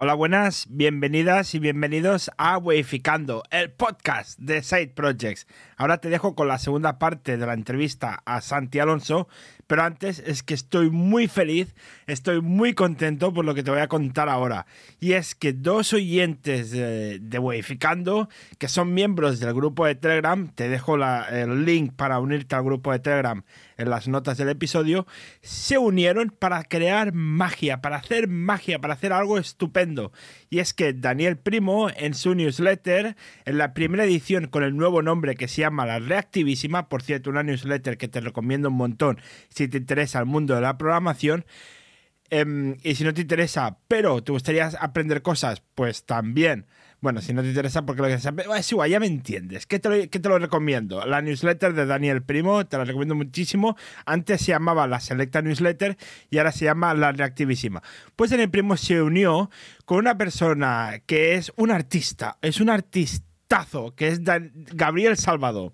Hola, buenas, bienvenidas y bienvenidos a Weificando, el podcast de Side Projects. Ahora te dejo con la segunda parte de la entrevista a Santi Alonso, pero antes es que estoy muy feliz, estoy muy contento por lo que te voy a contar ahora. Y es que dos oyentes de, de que son miembros del grupo de Telegram, te dejo la- el link para unirte al grupo de Telegram en las notas del episodio, se unieron para crear magia, para hacer magia, para hacer algo estupendo. Y es que Daniel Primo, en su newsletter, en la primera edición con el nuevo nombre que se llama La Reactivísima, por cierto, una newsletter que te recomiendo un montón si te interesa el mundo de la programación, Em, y si no te interesa, pero te gustaría aprender cosas, pues también. Bueno, si no te interesa, porque lo que se es igual, ya me entiendes. ¿Qué te, lo, recomiendo? La newsletter de Daniel Primo, te la recomiendo muchísimo. Antes se llamaba la Selecta Newsletter y ahora se llama la Reactivísima. Pues Daniel Primo se unió con una persona que es un artista, es un artistazo, que es Gabriel Salvador.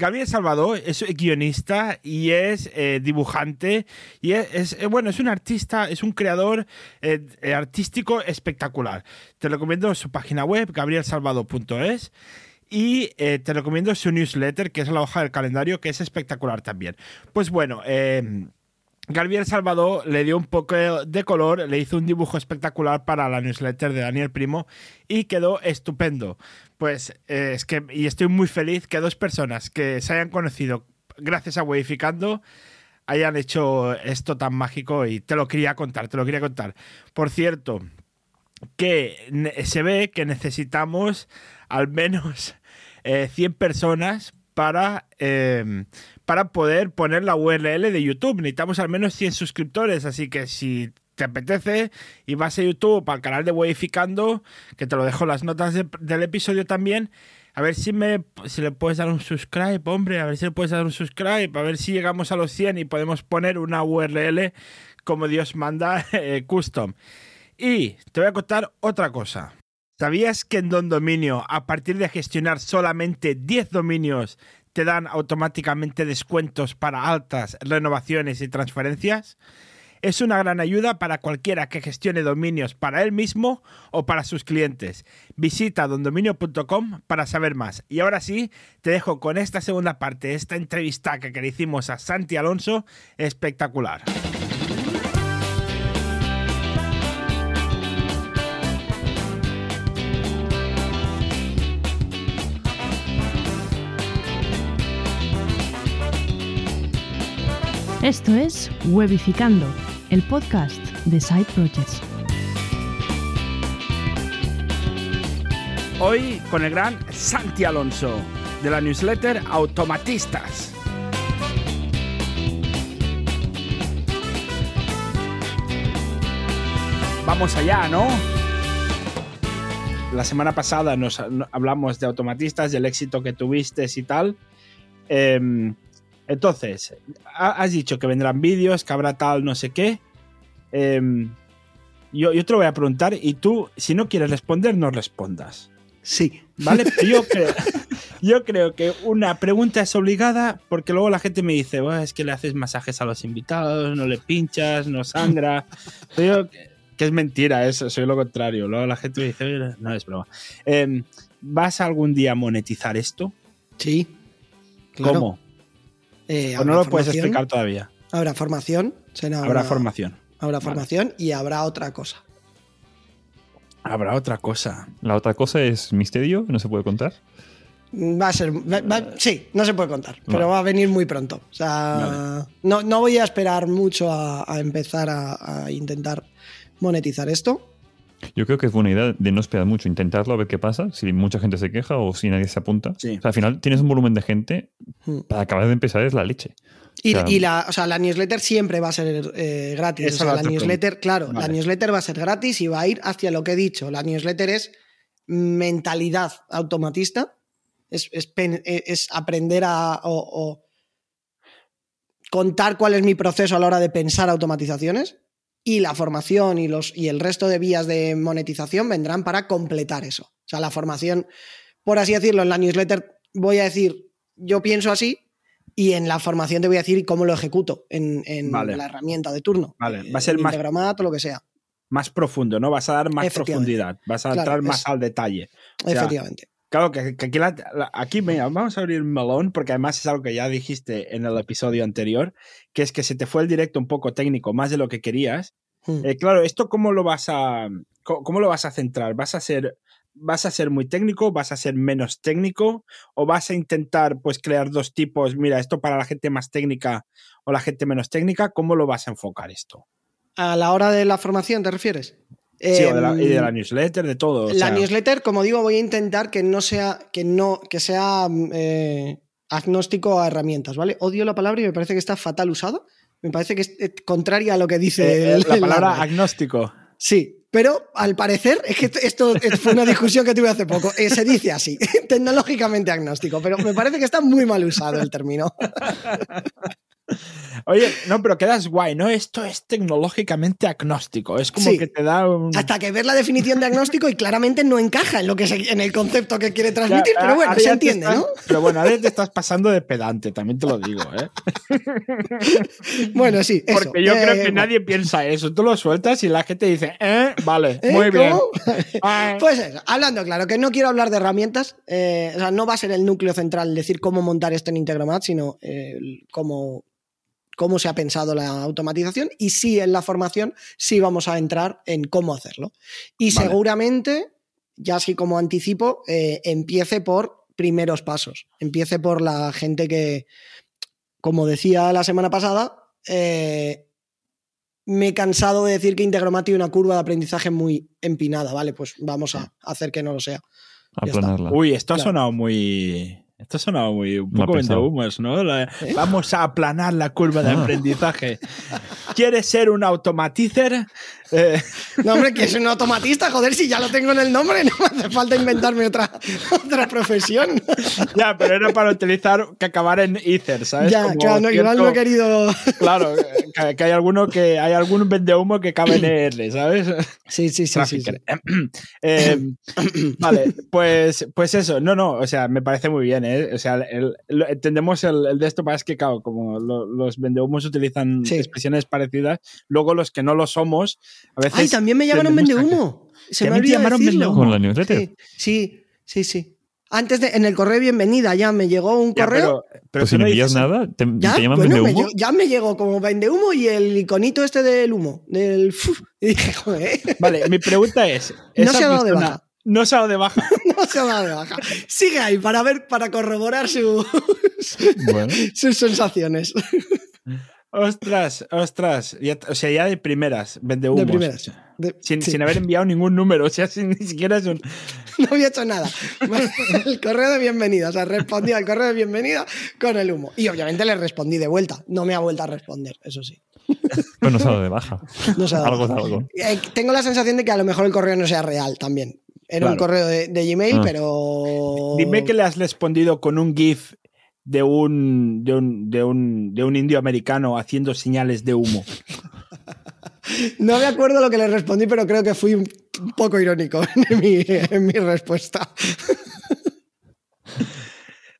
Gabriel Salvador es guionista y es eh, dibujante y es, eh, bueno, es un artista, es un creador eh, artístico espectacular. Te recomiendo su página web, gabrielsalvador.es. Y te recomiendo su newsletter, que es la hoja del calendario, que es espectacular también. Pues bueno, Gabriel Salvador le dio un poco de color, le hizo un dibujo espectacular para la newsletter de Daniel Primo y quedó estupendo. Pues eh, es que, y estoy muy feliz que dos personas que se hayan conocido gracias a Weificando hayan hecho esto tan mágico y te lo quería contar, te lo quería contar. Por cierto, que se ve que necesitamos al menos eh, 100 personas para, eh, para poder poner la URL de YouTube. Necesitamos al menos 100 suscriptores, así que si te apetece y vas a YouTube al canal de Weificando, que te lo dejo las notas de- del episodio también, a ver si, me, si le puedes dar un subscribe, hombre, a ver si le puedes dar un subscribe, a ver si llegamos a los 100 y podemos poner una URL como Dios manda, eh, custom. Y te voy a contar otra cosa. ¿Sabías que en Don Dominio, a partir de gestionar solamente 10 dominios, te dan automáticamente descuentos para altas, renovaciones y transferencias? Es una gran ayuda para cualquiera que gestione dominios para él mismo o para sus clientes. Visita dondominio.com para saber más. Y ahora sí, te dejo con esta segunda parte, esta entrevista que le hicimos a Santi Alonso, espectacular. Esto es Webificando, el podcast de Side Projects. Hoy con el gran Santi Alonso, de la newsletter Automatistas. Vamos allá, ¿no? La semana pasada nos no- hablamos de automatistas, del éxito que tuviste y tal. Em, entonces, ha- has dicho que vendrán vídeos, que habrá tal, no sé qué. Em, yo, yo te lo voy a preguntar y tú, si no quieres responder, no respondas. Sí. ¿Vale? Yo creo, yo creo que una pregunta es obligada porque luego la gente me dice, "Buah, es que le haces masajes a los invitados, no le pinchas, no sangra. Yo, que es mentira eso, soy lo contrario. Luego la gente me dice, "Oye, no es broma. Em, ¿Vas algún día a monetizar esto? Sí. Claro. ¿Cómo? Eh, ¿O no habrá lo puedes formación, explicar todavía? Habrá formación. será Habrá una- formación. Habrá Vale. formación y habrá otra cosa. Habrá otra cosa. La otra cosa es misterio, no se puede contar. Va a ser. va- va- sí, no se puede contar, pero va a venir muy pronto. O sea, Vale. no, no voy a esperar mucho a, a empezar a, a intentar monetizar esto. Yo creo que es buena idea de no esperar mucho, intentarlo a ver qué pasa, si mucha gente se queja o si nadie se apunta. Sí. O sea, al final tienes un volumen de gente, Hmm. para acabar de empezar es la leche. Y, O sea, y la, o sea, la newsletter siempre va a ser eh, gratis. Esa O sea, la newsletter, claro, la newsletter va a ser gratis y va a ir hacia lo que he dicho. La newsletter es mentalidad automatista. Es, es pen- es aprender a o- o contar cuál es mi proceso a la hora de pensar automatizaciones. Y la formación y, los, y el resto de vías de monetización vendrán para completar eso. O sea, la formación, por así decirlo, en la newsletter voy a decir, yo pienso así, y en la formación te voy a decir cómo lo ejecuto en, en Vale. la herramienta de turno. Vale, Eh, va a ser en más- o lo que sea. más profundo, ¿no? Vas a dar más profundidad, vas a Claro, entrar más es- al detalle. sea, Efectivamente. Claro, que, que aquí, la- la- aquí mira, vamos a abrir un melón, porque además es algo que ya dijiste en el episodio anterior, que es que se te fue el directo un poco técnico, más de lo que querías. Mm. Eh, claro, ¿esto cómo lo vas a cómo, cómo lo vas a centrar? ¿Vas a ser vas a ser muy técnico, vas a ser menos técnico o vas a intentar pues crear dos tipos, mira, esto para la gente más técnica o la gente menos técnica, ¿cómo lo vas a enfocar esto? A la hora de la formación, ¿te refieres? Sí, de la, y de la Em, newsletter, de todo. o la sea, newsletter, como digo, voy a intentar que no sea, que no, que sea eh, agnóstico a herramientas, ¿vale? Odio la palabra y me parece que está fatal usada. Me parece que es eh, contraria a lo que dice eh, el- la el palabra árbol. agnóstico. Sí, pero al parecer, es que esto fue una discusión que tuve hace poco. eh, se dice así, tecnológicamente agnóstico, pero me parece que está muy mal usado el término. Oye, no, pero quedas guay, ¿no? Esto es tecnológicamente agnóstico. Es como Sí. que te da un. Hasta que ves la definición de agnóstico y claramente no encaja en lo que se- en el concepto que quiere transmitir, Ya, pero bueno, se entiende, estás- ¿no? Pero bueno, ahora te estás pasando de pedante, también te lo digo, ¿eh? Bueno, sí, eso. Porque yo Eh, creo que bueno. nadie piensa eso. Tú lo sueltas y la gente dice, eh, vale, ¿Eh? muy bien. ¿Cómo? Pues eso, hablando claro, que no quiero hablar de herramientas, eh, o sea, no va a ser el núcleo central decir cómo montar esto en Integromat, sino eh, cómo, cómo se ha pensado la automatización y sí en la formación sí vamos a entrar en cómo hacerlo. Y Vale. seguramente, ya así como anticipo, eh, empiece por primeros pasos, empiece por la gente que, como decía la semana pasada, eh, me he cansado de decir que Integromat tiene una curva de aprendizaje muy empinada, ¿vale? Pues vamos a hacer que no lo sea. Uy, esto ha sonado muy. Esto ha sonado muy. Un poco vendehumos, ¿no? La- ¿Eh? Vamos a aplanar la curva de Ah. aprendizaje. ¿Quieres ser un automatizer? Eh, No, hombre, que es un automatista, joder, si ya lo tengo en el nombre, no me hace falta inventarme otra, otra profesión. ya, pero era para utilizar que acabar en ether, ¿sabes? ya, Como claro, no, igual no he querido. Claro, que, que hay alguno que hay algún vendehumo que cabe en ER, ¿sabes? Sí, sí, sí. sí. Eh, vale, pues, pues eso, no, no, o sea, me parece muy bien, ¿eh? O sea, el- entendemos el, el de esto, para es que, claro, como lo- los vendehumos utilizan Sí. expresiones parecidas, luego los que no lo somos, a veces. Ay, también me llamaron vendehumo. Se me ¿También te olvidó llamaron decirlo. vendehumo? Con la newsletter. Sí, sí, sí, sí. Antes de, en el correo de bienvenida ya me llegó un Ya, correo. pero, pero tú si no envías dices- nada, te, Ya, te llaman bueno, me vendehumo. llegó- ya me llegó como vendehumo y el iconito este del humo, del y dije, joder, Vale, mi pregunta es. No se ha dado de baja. No se ha dado de baja. no se ha dado de baja. Sigue ahí para ver, para corroborar su- Bueno, sus sensaciones. Ostras, ostras. Ya- o sea, ya de primeras, vendehumos. De primeras. De- Sin, sí, sin haber enviado ningún número, o sea, sin, ni siquiera es un. No había hecho nada. El correo de bienvenida, o sea, respondí al correo de bienvenida con el humo. Y obviamente le respondí de vuelta. No me ha vuelto a responder, eso sí. pero no se ha dado de baja. No se ha dado algo es baja. algo. Eh, tengo la sensación de que a lo mejor el correo no sea real también. Era un correo de, de Gmail, Ah. pero. Dime que le has respondido con un GIF de un, de un, de un, de un indio americano haciendo señales de humo. No me acuerdo lo que le respondí, pero creo que fui un poco irónico en mi, en mi respuesta.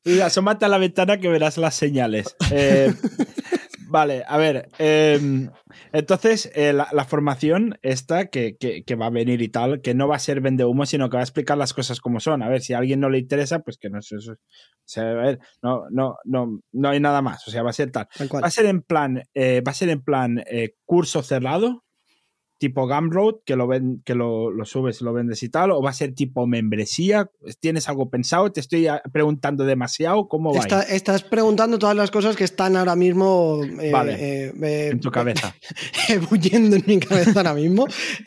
Asómate a la ventana que verás las señales. Eh, vale, a ver. eh, entonces, eh, la, la formación esta que, que- que va a venir y tal, que no va a ser vende humo, sino que va a explicar las cosas como son. A ver, si a alguien no le interesa, pues que no sé. eso- O sea, a ver, no, no, no, no hay nada más. O sea, va a ser tal. Tal cual. Va a ser en plan, eh, va a ser en plan eh, curso cerrado, tipo Gumroad, que lo ven, que lo, lo subes y lo vendes y tal, o va a ser tipo membresía. ¿Tienes algo pensado? Te estoy ah, preguntando demasiado. ¿Cómo va? Está- estás preguntando todas las cosas que están ahora mismo eh, Vale. eh, eh, en tu cabeza? ebulliendo en mi cabeza ahora mismo.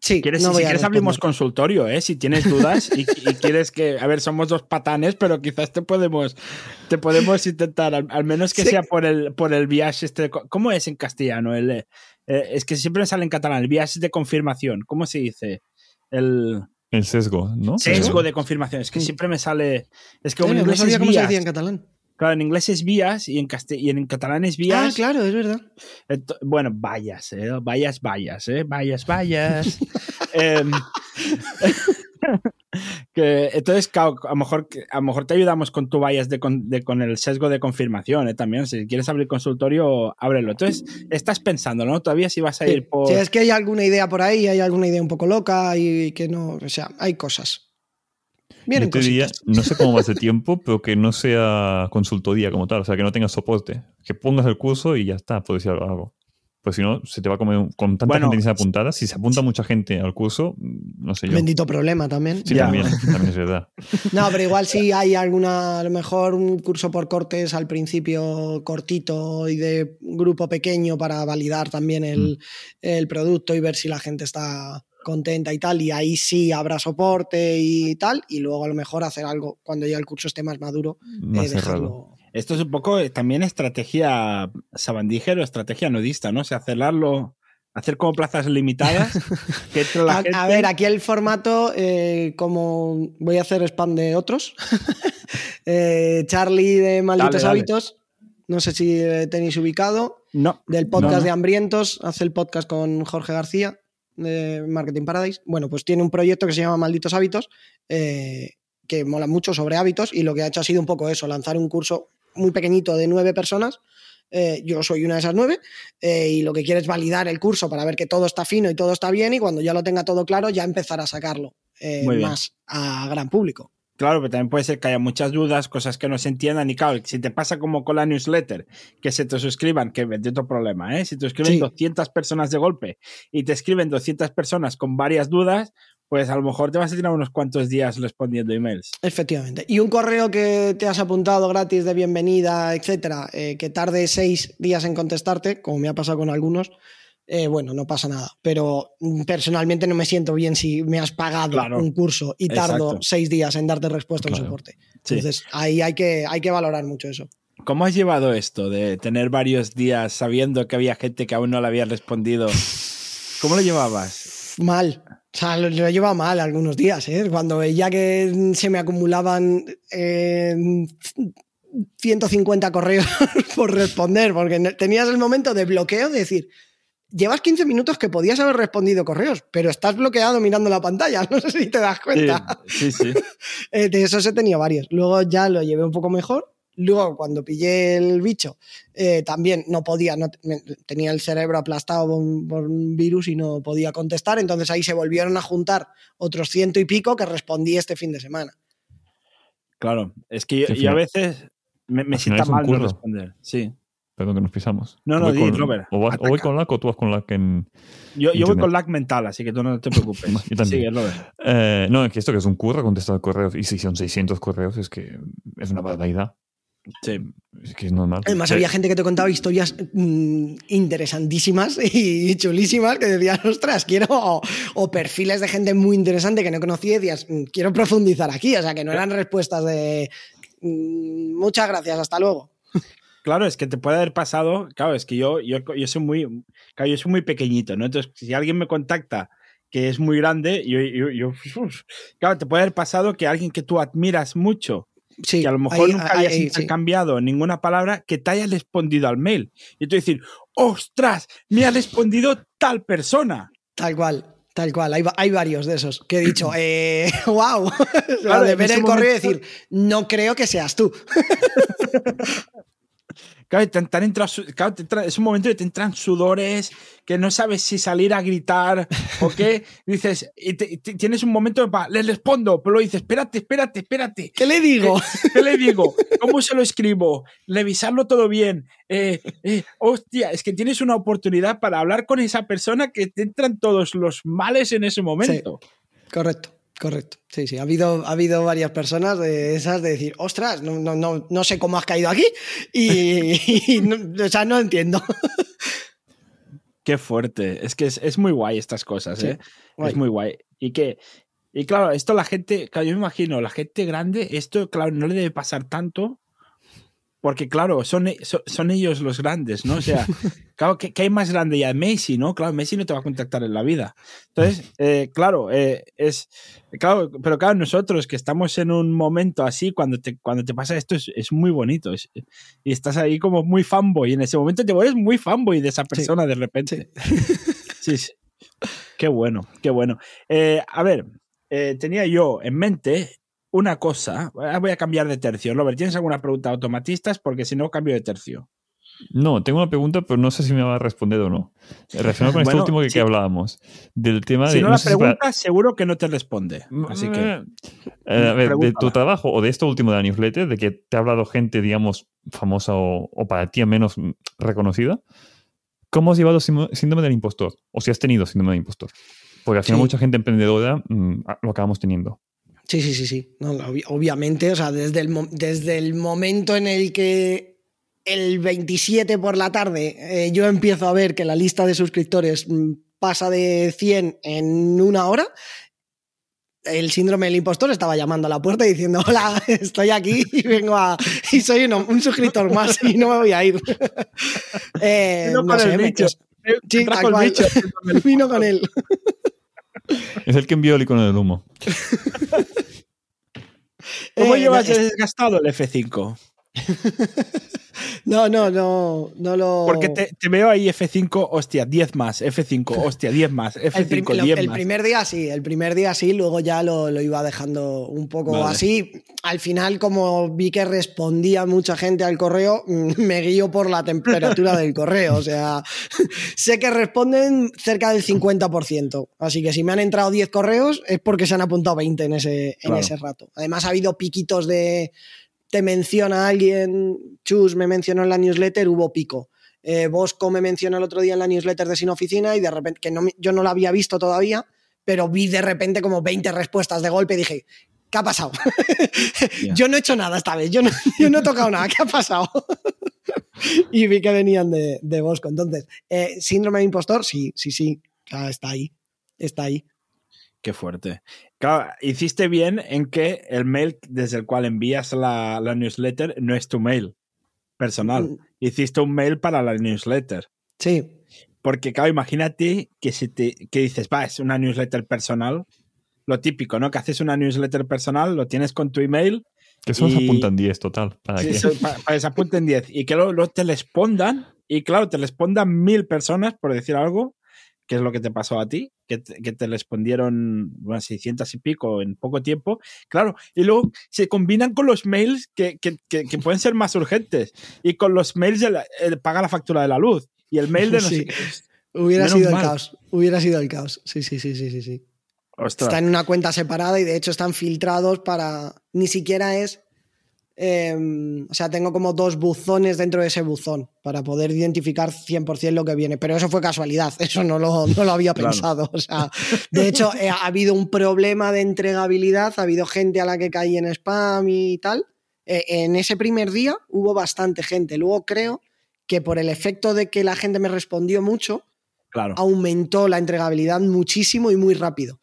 Eh, sí, ¿Quieres, no si quieres abrimos responder. consultorio, ¿eh? Si tienes dudas y, y quieres que, a ver, somos dos patanes, pero quizás te podemos, te podemos intentar, al, al menos que Sí. sea por el, por el viaje este. ¿Cómo es en castellano? El, eh, es que siempre me sale en catalán, el viaje de confirmación. ¿Cómo se dice? El El sesgo, ¿no? sesgo de confirmación. Es que siempre me sale. Es que Eh, en no inglés sabía es cómo se decía en catalán. Claro, en inglés es vías y en, y en catalán es Ah, vías. claro, es verdad. Bueno, vayas, ¿eh? Vayas, vayas, ¿eh? Vayas, vayas. Em, Que, entonces, claro, a lo, mejor, a lo mejor te ayudamos con tu bias de con, de, con el sesgo de confirmación ¿eh? también. Si quieres abrir consultorio, ábrelo. Entonces, estás pensando, ¿no? Todavía si vas a Sí. ir por. Si es que hay alguna idea por ahí, hay alguna idea un poco loca y que no. O sea, hay cosas. Yo te diría, no sé cómo va ese tiempo, pero que no sea consultoría como tal, o sea, que no tenga soporte. Que pongas el curso y ya está, puedes decir algo. Pues si no, se te va a comer un- con tanta Bueno, gente que se apuntada. Si se apunta mucha gente al curso, mm, no sé yo. Bendito problema también. Sí, Ya. también, también es verdad. No, pero igual sí hay alguna, a lo mejor un curso por cortes al principio cortito y de grupo pequeño para validar también el, el producto y ver si la gente está contenta y tal. Y ahí sí habrá soporte y tal. Y luego a lo mejor hacer algo cuando ya el curso esté más maduro. Más eh, dejarlo. Esto es un poco eh, también estrategia sabandígero, estrategia nudista, ¿no? O sea, hacerlo, hacer como plazas limitadas. que entre la A, gente... a ver, aquí el formato, eh, como voy a hacer spam de otros. Eh, Charlie de Malditos Dale, dale. Hábitos. No sé si tenéis ubicado. No. del podcast No, no. de Hambrientos, hace el podcast con Jorge García de Marketing Paradise. Bueno, pues tiene un proyecto que se llama Malditos Hábitos, eh, que mola mucho sobre hábitos y lo que ha hecho ha sido un poco eso, lanzar un curso muy pequeñito de nueve personas. Eh, yo soy una de esas nueve eh, y lo que quiere es validar el curso para ver que todo está fino y todo está bien y cuando ya lo tenga todo claro ya empezar a sacarlo más a gran público. Claro, pero también puede ser que haya muchas dudas, cosas que no se entiendan. Y claro, si te pasa como con la newsletter, que se te suscriban, que es otro problema, ¿eh? Si te suscriben Sí. 200 personas de golpe y te escriben 200 personas con varias dudas, pues a lo mejor te vas a tirar unos cuantos días respondiendo emails. Efectivamente. Y un correo que te has apuntado gratis de bienvenida, etcétera, eh, que tarde seis días en contestarte, como me ha pasado con algunos, eh, bueno, no pasa nada. Pero mm, personalmente no me siento bien si me has pagado Claro. un curso y tardo Exacto. seis días en darte respuesta a un soporte. Sí. Entonces, ahí hay que, hay que valorar mucho eso. ¿Cómo has llevado esto de tener varios días sabiendo que había gente que aún no le había respondido? ¿Cómo lo llevabas? Mal. O sea, lo, llevado mal algunos días, ¿eh? Cuando veía que se me acumulaban eh, 150 correos por responder, porque tenías el momento de bloqueo de decir, llevas 15 minutos que podías haber respondido correos, pero estás bloqueado mirando la pantalla, no sé si te das cuenta. Sí, sí. Eh, de esos he tenido varios. Luego ya lo llevé un poco mejor. Luego, cuando pillé el bicho, eh, también no podía, no, me- tenía el cerebro aplastado por un, por un virus y no podía contestar. Entonces ahí se volvieron a juntar otros ciento y pico que respondí este fin de semana. Claro, es que yo, a veces me, me sienta mal no responder. Sí. Perdón que nos pisamos. No, no, di, con- Robert, O, vas- o voy con LAC o tú vas con LAC en... Yo, yo voy con lag mental, así que tú no te preocupes. Yo también. Sigue. Eh, no, es que esto que es un curro contestar correos. Y si son 600 correos, es que es una barbaridad. Sí. Es que es normal. Además, Eh, había gente que te contaba historias mm, interesantísimas y chulísimas que decían, ostras, quiero. O, o perfiles de gente muy interesante que no conocía y decías, "Mm, quiero profundizar aquí. O sea, que no eran respuestas de. mm, Muchas gracias, hasta luego. Claro, es que te puede haber pasado, claro, es que yo, yo, yo soy muy, claro, yo soy muy pequeñito, ¿no? Entonces, si alguien me contacta que es muy grande, yo, yo, claro, te puede haber pasado que alguien que tú admiras mucho, Sí, que a lo mejor ahí- nunca ahí- hayas ahí, sí. intercambiado ninguna palabra, que te haya respondido al mail. Y tú decir, ostras, me ha respondido tal persona. Tal cual, tal cual. Hay, hay varios de esos que he dicho, eh, wow. Claro, de ver el correo y decir, no creo que seas tú. Claro, te, te han entrado su- claro, te entra- es un momento que te entran sudores, que no sabes si salir a gritar o qué. Dices, y te- tienes un momento para, le respondo, pero luego dices, espérate, espérate, espérate. ¿Qué le digo? ¿Qué le digo? ¿Cómo se lo escribo? Revisarlo todo bien. Eh, eh, hostia, es que tienes una oportunidad para hablar con esa persona que te entran todos los males en ese momento. Correcto, correcto. Sí, sí. Ha habido, ha habido varias personas de esas de decir, ostras, no, no, no, no sé cómo has caído aquí. Y, y no- o sea, no entiendo. Qué fuerte. Es que es, es muy guay estas cosas, Sí, ¿eh? guay. Es muy guay. Y que, y claro, esto la gente, claro, yo me imagino, la gente grande, esto, claro, no le debe pasar tanto. Porque, claro, son, e- son, son ellos los grandes, ¿no? O sea, claro, ¿qué, qué hay más grande ya? Messi, ¿no? Claro, Messi no te va a contactar en la vida. Entonces, eh, claro, eh, es. Claro, pero claro, nosotros que estamos en un momento así, cuando te, cuando te pasa esto, es, es muy bonito. es- y estás ahí como muy fanboy. En ese momento te vuelves muy fanboy de esa persona de repente. Sí, sí. Qué bueno, qué bueno. Eh, a ver, eh, tenía yo en mente una cosa. Ah, Voy a cambiar de tercio. Robert, ¿tienes alguna pregunta automatistas? Porque si no, cambio de tercio. No, tengo una pregunta, pero no sé si me va a responder o no. Relacionado con esto Bueno, último que, sí. que hablábamos. Del tema Si de. no, no la sé si para- pregunta, seguro que no te responde. Así que. Eh, a ver, de tu trabajo o de esto último de la newsletter, de que te ha hablado gente, digamos, famosa o, o para ti menos mm, reconocida, ¿cómo has llevado síndrome del impostor? O si has tenido síndrome del impostor. Porque al final Sí. mucha gente emprendedora mm, a- lo acabamos teniendo. Sí, sí, sí, sí. No, obvi- obviamente, o sea, desde el, desde el momento en el que el 27 por la tarde eh, yo empiezo a ver que la lista de suscriptores mm, pasa de 100 en una hora, el síndrome del impostor estaba llamando a la puerta diciendo, hola, estoy aquí y vengo a... y soy un suscriptor más y no me voy a ir. Eh, no con sé, el me- bicho. Sí. Vino con él. Es el que envió el icono del humo. ¿Cómo Eh, llevas desgastado el F5? No, no, no, no lo... Porque te, te veo ahí F5, hostia, 10 más, F5, hostia, 10 más, El, prim- F5, lo- 10 el más. primer día sí, el primer día sí, luego ya lo, lo iba dejando un poco Vale. así. Al final, como vi que respondía mucha gente al correo, me guío por la temperatura del correo. O sea, sé que responden cerca del 50%. Así que si me han entrado 10 correos es porque se han apuntado 20 en ese, en Claro. ese rato. Además, ha habido piquitos de. Te menciona alguien, Chus me mencionó en la newsletter, hubo pico. Eh, Bosco me mencionó el otro día en la newsletter de Sin Oficina y de repente, que no, yo no lo había visto todavía, pero vi de repente como 20 respuestas de golpe y dije, ¿qué ha pasado? Yo no he hecho nada esta vez, yo no, yo no he tocado nada, ¿qué ha pasado? y vi que venían de, de Bosco. Entonces, eh, síndrome de impostor, sí, sí, sí, está ahí, está ahí. Qué fuerte. Claro, hiciste bien en que el mail desde el cual envías la, la newsletter no es tu mail personal. Mm. Hiciste un mail para la newsletter. Sí, Porque, claro, imagínate que si te que dices, va, es una newsletter personal. Lo típico, ¿no? Que haces una newsletter personal, lo tienes con tu email, Que eso nos Y- apuntan 10 total. ¿Para qué? para, que se apunten 10 y que luego, luego te respondan. Y claro, te respondan mil personas, por decir algo, que es lo que te pasó a ti, que te, que te respondieron bueno, 600 y pico en poco tiempo. Claro, y luego se combinan con los mails que, que- que- que pueden ser más urgentes y con los mails de la- eh, paga la factura de la luz y el mail de no Sí. sé qué. hubiera Menos sido mal. el caos, hubiera sido el caos. Sí, sí, sí, sí, sí, sí. Ostras. Está en una cuenta separada y de hecho están filtrados para. Ni siquiera es. Eh, o sea, tengo como dos buzones dentro de ese buzón para poder identificar 100% lo que viene. Pero eso fue casualidad, eso no lo, no lo había Claro. pensado. O sea, de hecho, eh, ha habido un problema de entregabilidad, ha habido gente a la que caí en spam y tal. Eh, en ese primer día hubo bastante gente. Luego creo que por el efecto de que la gente me respondió mucho, Claro. aumentó la entregabilidad muchísimo y muy rápido.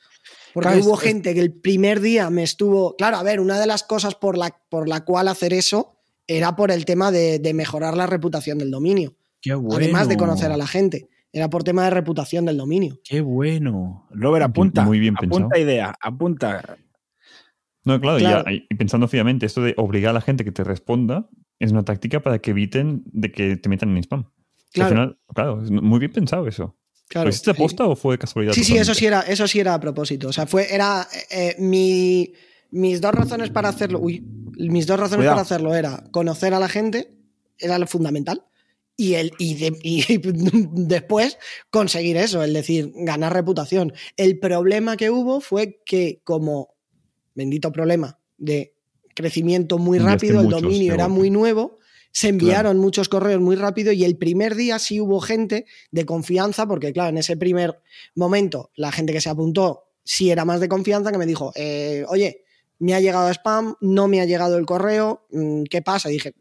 Porque Claro, hubo es- gente que el primer día me estuvo. Claro, a ver, una de las cosas por la, por la cual hacer eso era por el tema de, de mejorar la reputación del dominio. Qué bueno. Además de conocer a la gente. Era por tema de reputación del dominio. Qué bueno. Robert, apunta. Muy bien apunta pensado. idea, apunta. No, claro, y pensando fríamente, esto de obligar a la gente que te responda es una táctica para que eviten de que te metan en spam. Claro. final, claro, es muy bien pensado eso. Claro. ¿Lo hiciste aposta o fue de casualidad? Sí, sí, eso sí era, eso sí era a propósito. O sea, fue, era eh, mi, mis dos razones para hacerlo. Uy, mis dos razones Cuidado. para hacerlo era conocer a la gente, era lo fundamental. Y, el, y, de- y después conseguir eso, es decir, ganar reputación. El problema que hubo fue que, como bendito problema de crecimiento muy rápido, el dominio era muy nuevo, se enviaron muchos correos muy rápido y el primer día sí hubo gente de confianza, porque claro, en ese primer momento la gente que se apuntó sí era más de confianza, que me dijo, eh, oye, me ha llegado spam, no me ha llegado el correo, mm, ¿qué pasa? Y dije,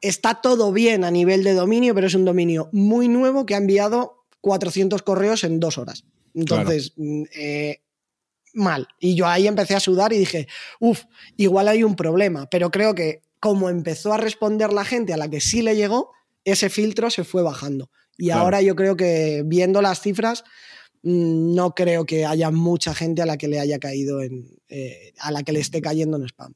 está todo bien a nivel de dominio, pero es un dominio muy nuevo que ha enviado 400 correos en dos horas. Entonces, mm, eh, mal. Y yo ahí empecé a sudar y dije, uff, igual hay un problema, pero creo que como empezó a responder la gente a la que sí le llegó, ese filtro se fue bajando. Y Claro. ahora yo creo que viendo las cifras, mm, no creo que haya mucha gente a la que le haya caído en, eh, a la que le esté cayendo en spam.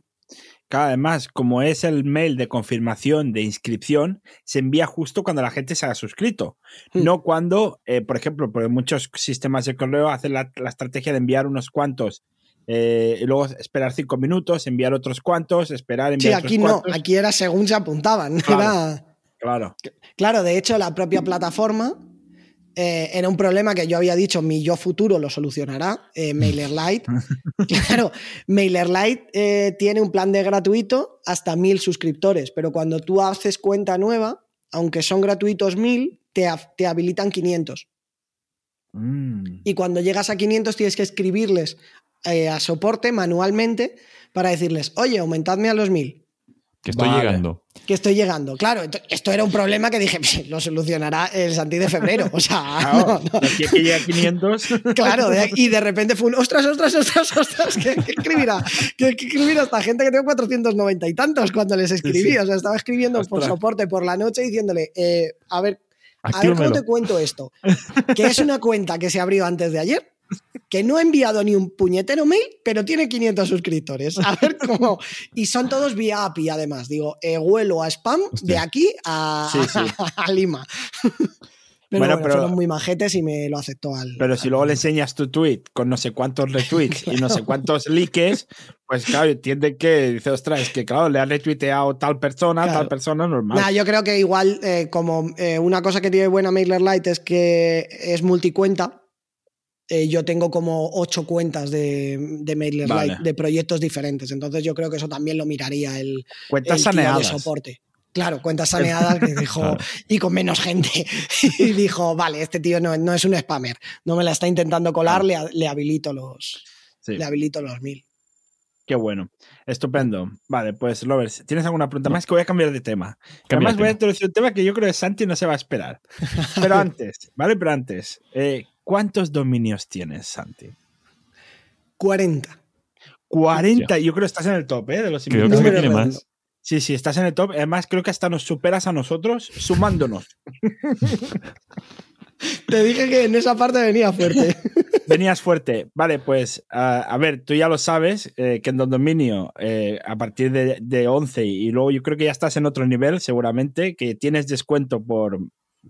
Claro, además, como es el mail de confirmación de inscripción, se envía justo cuando la gente se ha suscrito. Hmm. No cuando, eh, por ejemplo, porque muchos sistemas de correo hacen la, la estrategia de enviar unos cuantos eh, y luego esperar cinco minutos, enviar otros cuantos, esperar, enviar Sí, otros aquí no, cuantos. aquí era según se apuntaban. Claro. Era- Claro. Claro, de hecho, la propia plataforma eh, era un problema que yo había dicho, mi yo futuro lo solucionará, eh, MailerLite. claro, MailerLite eh, tiene un plan de gratuito hasta mil suscriptores, pero cuando tú haces cuenta nueva, aunque son gratuitos mil, te, te habilitan 500. Mm. Y cuando llegas a 500 tienes que escribirles eh, a soporte manualmente para decirles, oye, aumentadme a los mil. Que estoy Vale. llegando. que estoy llegando. Claro, esto era un problema que dije, "Pff, lo solucionará el Santi de febrero. O sea, Claro, no, no. de aquí a que a 500. Claro, de- y de repente fue un ostras, ostras, ostras, ostras, ¿qué, qué escribirá? ¿Qué, qué escribirá esta gente que tengo 490 y tantos cuando les escribí? Sí, sí. O sea, estaba escribiendo por soporte por la noche diciéndole, eh, a ver, a ver cómo te cuento esto. Que es una cuenta que se abrió antes de ayer, que no ha enviado ni un puñetero mail, pero tiene 500 suscriptores. A ver cómo. Y son todos vía API, además. Digo, eh, huelo a spam de aquí a, Sí, sí. a Lima. Pero Bueno, bueno, pero- fueron muy majetes y me lo aceptó al. Pero si al luego le enseñas tu tweet con no sé cuántos retweets y no sé cuántos likes, pues claro, entiende que dice, ostras, es que claro, le ha retuiteado tal persona, Claro. tal persona normal. Nah, yo creo que igual, eh, como eh, una cosa que tiene buena MailerLite es que es multicuenta. Eh, yo tengo como ocho cuentas de, de MailerLite, Vale. de proyectos diferentes. Entonces yo creo que eso también lo miraría el, Cuentas el tío de saneadas. soporte. Claro, cuentas saneadas que dijo, Claro. y con menos gente. y dijo, vale, este tío no, no es un spammer, no me la está intentando colar, le, le habilito los, Sí, le habilito los mil. qué bueno. Estupendo. Vale, pues Robert, ¿tienes alguna pregunta más? Que voy a cambiar de tema. Cambia Además, de voy a tema. introducir un tema que yo creo que Santi no se va a esperar. Pero antes, ¿vale? Pero antes, eh, ¿cuántos dominios tienes, Santi? 40. 40, yo creo que estás en el top, ¿eh? De los Creo que tiene más. Sí, sí, estás en el top. Además, creo que hasta nos superas a nosotros sumándonos. Te dije que en esa parte venía fuerte. Venías fuerte. Vale, pues ah, a ver, tú ya lo sabes, eh, que en Don Dominio, eh, a partir de, de 11 y luego yo creo que ya estás en otro nivel, seguramente, que tienes descuento por,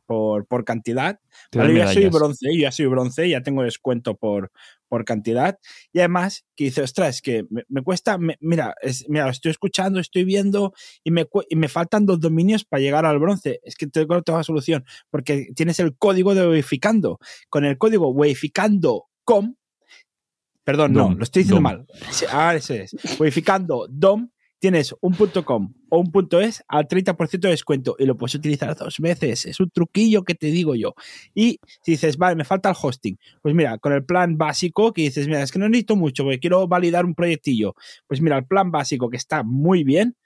por, por cantidad. Vale, yo ya soy bronce, yo ya soy bronce, ya tengo descuento por, por cantidad. Y además, que dice, ostras, es que me, me cuesta, me- mira, es, mira, estoy escuchando, estoy viendo y me, y me faltan dos dominios para llegar al bronce. Es que tengo toda la solución, porque tienes el código de Weificando. Con el código weificando.com, perdón, no, lo estoy diciendo dom. mal. Ah, ese es. Weificando DOM, tienes un punto .com o un .es al 30% de descuento y lo puedes utilizar dos veces. Es un truquillo que te digo yo. Y si dices, vale, me falta el hosting, pues mira, con el plan básico que dices, mira, es que no necesito mucho porque quiero validar un proyectillo. Pues mira, el plan básico que está muy bien,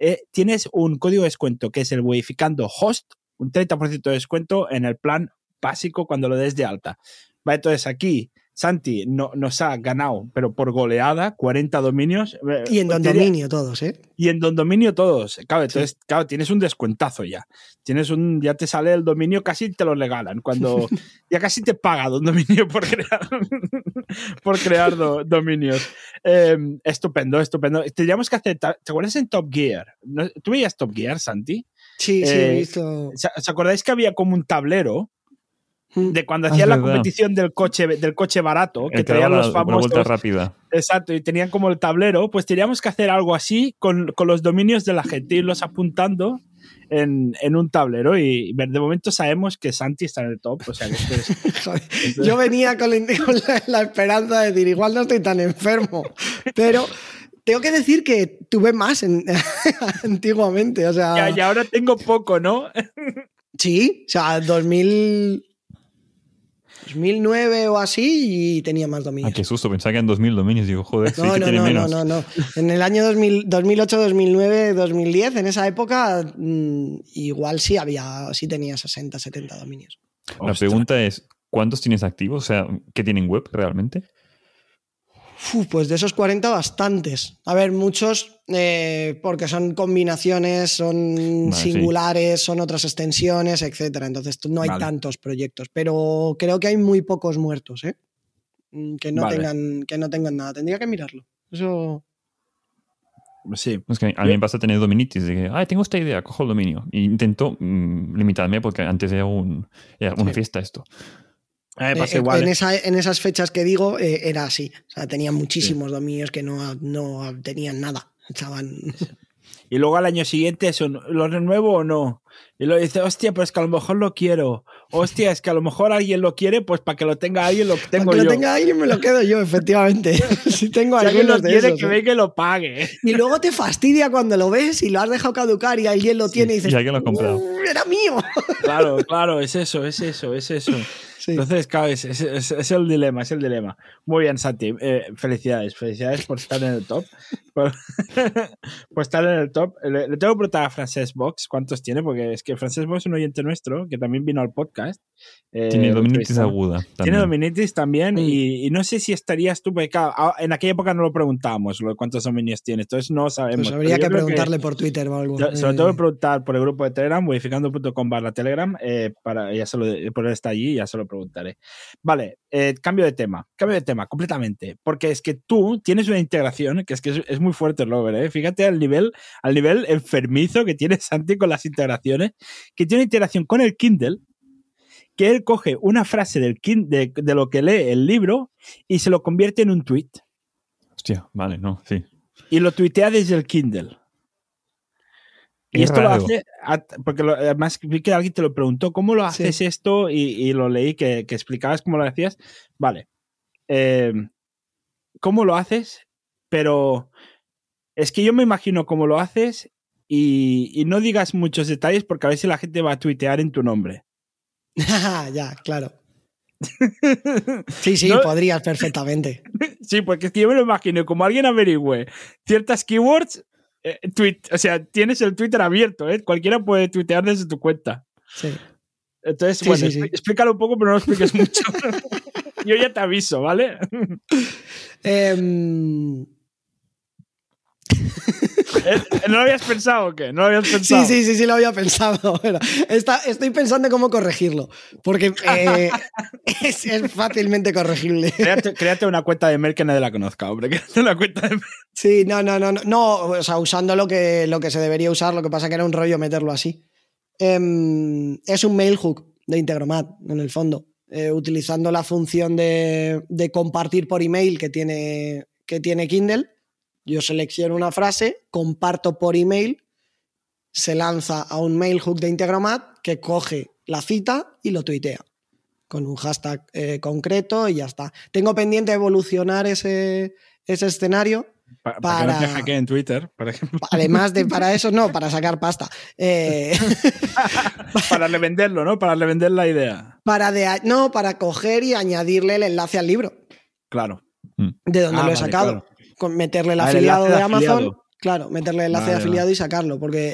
eh, tienes un código de descuento que es el Weificando Host, un 30% de descuento en el plan básico cuando lo des de alta. Vale, entonces aquí Santi no, nos ha ganado, pero por goleada, 40 dominios. Eh, Y en Don diría- Dominio todos, ¿eh? y en Don Dominio todos. Claro, entonces, claro, tienes un descuentazo ya. Tienes un, ya te sale el dominio, casi te lo regalan. Cuando ya casi te paga Don Dominio por crear, por crear do- dominios. Eh, estupendo, estupendo. Tendríamos que hacer, ¿te acuerdas en Top Gear? ¿No- ¿Tú veías Top Gear, Santi? Sí, sí, Eh, he visto. ¿Se- ¿Os acordáis que había como un tablero. De cuando Ah, hacían la competición del coche, del coche barato, que traían los una famosos vuelta rápida. Exacto, y tenían como el tablero, pues teníamos que hacer algo así con, con los dominios de la gente, irlos apuntando en, en un tablero y de momento sabemos que Santi está en el top, o sea que esto es- Joder, esto es- Yo venía con la, con la- la esperanza de decir, igual no estoy tan enfermo, pero tengo que decir que tuve más en- antiguamente, o sea, ya, y ahora tengo poco, ¿no? sí, o sea, 2000, 2009 o así y tenía más Ah, dominios. qué susto, pensaba que en 2000 dominios. Digo, joder, sí No, que no, tiene no, no, menos. no, no. En el año 2000 2008, 2009, 2010, en esa época, mm, igual sí había, sí tenía 60, 70 dominios. La Ostras. pregunta es, ¿cuántos tienes activos? O sea, ¿qué tienen web realmente? Uf, pues de esos 40, bastantes. A ver, muchos, eh, porque son combinaciones, son Vale, sí. singulares, son otras extensiones, etcétera. Entonces no hay Vale. tantos proyectos. Pero creo que hay muy pocos muertos, ¿eh? Mm, Que no, Vale. tengan, que no tengan nada. Tendría que mirarlo. Eso. Sí, Es que a mí me pasa tener dominitis, de que, ah, tengo esta idea, cojo el dominio. Y intento mm, limitarme porque antes era, un, era una Sí. fiesta esto. Me pasa Eh, igual. En, ¿eh? esa- en esas fechas que digo eh, era así. O sea, tenían muchísimos dominios que no, no tenían nada. Estaban. Y luego al año siguiente eso, ¿lo renuevo o no? Y lo dice, hostia, pues que a lo mejor lo quiero. Hostia, es que a lo mejor alguien lo quiere, pues para que lo tenga alguien lo tengo Para que yo. lo tenga alguien me lo quedo yo, efectivamente. si tengo si alguien lo quiere, esos, que ¿eh? venga y lo pague. Y luego te fastidia cuando lo ves y lo has dejado caducar y alguien lo tiene y dices, y alguien lo ha comprado. "Uh, era mío. Claro, claro, es eso, es eso, es eso. Sí. Entonces, claro, es, es- es- es el dilema, es el dilema. Muy bien, Santi. eh, felicidades, felicidades por estar en el top. Por, por estar en el top. Le, le tengo que preguntar a Frances Box cuántos tiene, porque es que Frances Box es un oyente nuestro que también vino al podcast. eh, Tiene dominitis entrevistamos. aguda. Tiene también. dominitis también Mm. y, y no sé si estarías tú, porque claro, en aquella época no lo preguntábamos, lo de cuántos dominios tiene, entonces no sabemos. Pues habría que preguntarle por Twitter o algo. yo- se lo Eh, tengo que preguntar por el grupo de Telegram, modificando.com barra Telegram, eh, para, ya se lo, por él está allí, ya se lo preguntaré. Vale, eh, cambio de tema, cambio de tema completamente, porque es que tú tienes una integración que es que es, es muy fuerte, Lover, ¿eh? fíjate al nivel, al nivel enfermizo que tiene Santi con las integraciones, que tiene integración con el Kindle, que él coge una frase del de, de lo que lee el libro y se lo convierte en un tweet Hostia, vale, no, sí. y lo tuitea desde el Kindle. Y Es esto lo hace, porque lo- además vi que alguien te lo preguntó, ¿cómo lo Sí. haces esto? Y, y lo leí que, que explicabas cómo lo hacías. Vale. Eh, ¿Cómo lo haces? Pero es que yo me imagino cómo lo haces y, y no digas muchos detalles porque a si la gente va a tuitear en tu nombre. ya, claro. Sí, sí, No- podrías perfectamente. Sí, porque es que yo me lo imagino, como alguien averigüe ciertas keywords, eh, tweet, o sea, tienes el Twitter abierto, ¿eh? Cualquiera puede tuitear desde tu cuenta. Sí. Entonces, Sí, bueno, sí, sí. expli- explícalo un poco, pero no lo expliques mucho. Yo ya te aviso, ¿vale? Eh, ¿No lo habías pensado o qué? ¿No lo habías sí, pensado? sí, sí, sí, lo había pensado. Bueno, está- estoy pensando cómo corregirlo, porque eh, es, es fácilmente corregible. Créate, créate una cuenta de mail que nadie la conozca, hombre. Créate una cuenta de mail. Sí, no, no, no, no, no, o sea, usando lo que, lo que se debería usar, lo que pasa que era un rollo meterlo así. Em, es un mail hook de Integromat, en el fondo, eh, utilizando la función de, de compartir por email que tiene, que tiene Kindle. Yo selecciono una frase, comparto por email, se lanza a un mail hook de Integromat que coge la cita y lo tuitea con un hashtag eh, concreto y ya está. Tengo pendiente evolucionar ese, ese escenario Pa- para, que no te Para- hackeen en Twitter, por ejemplo. Además de para eso, no, para sacar pasta. Eh, Para revenderlo, ¿no? Para revender la idea. para de, no, para coger y añadirle el enlace al libro, Claro. de donde Ah, lo he vale, sacado. claro. Meterle el Ah, el afiliado enlace de, de Amazon. afiliado. Claro, meterle el enlace Vale, de afiliado y sacarlo, porque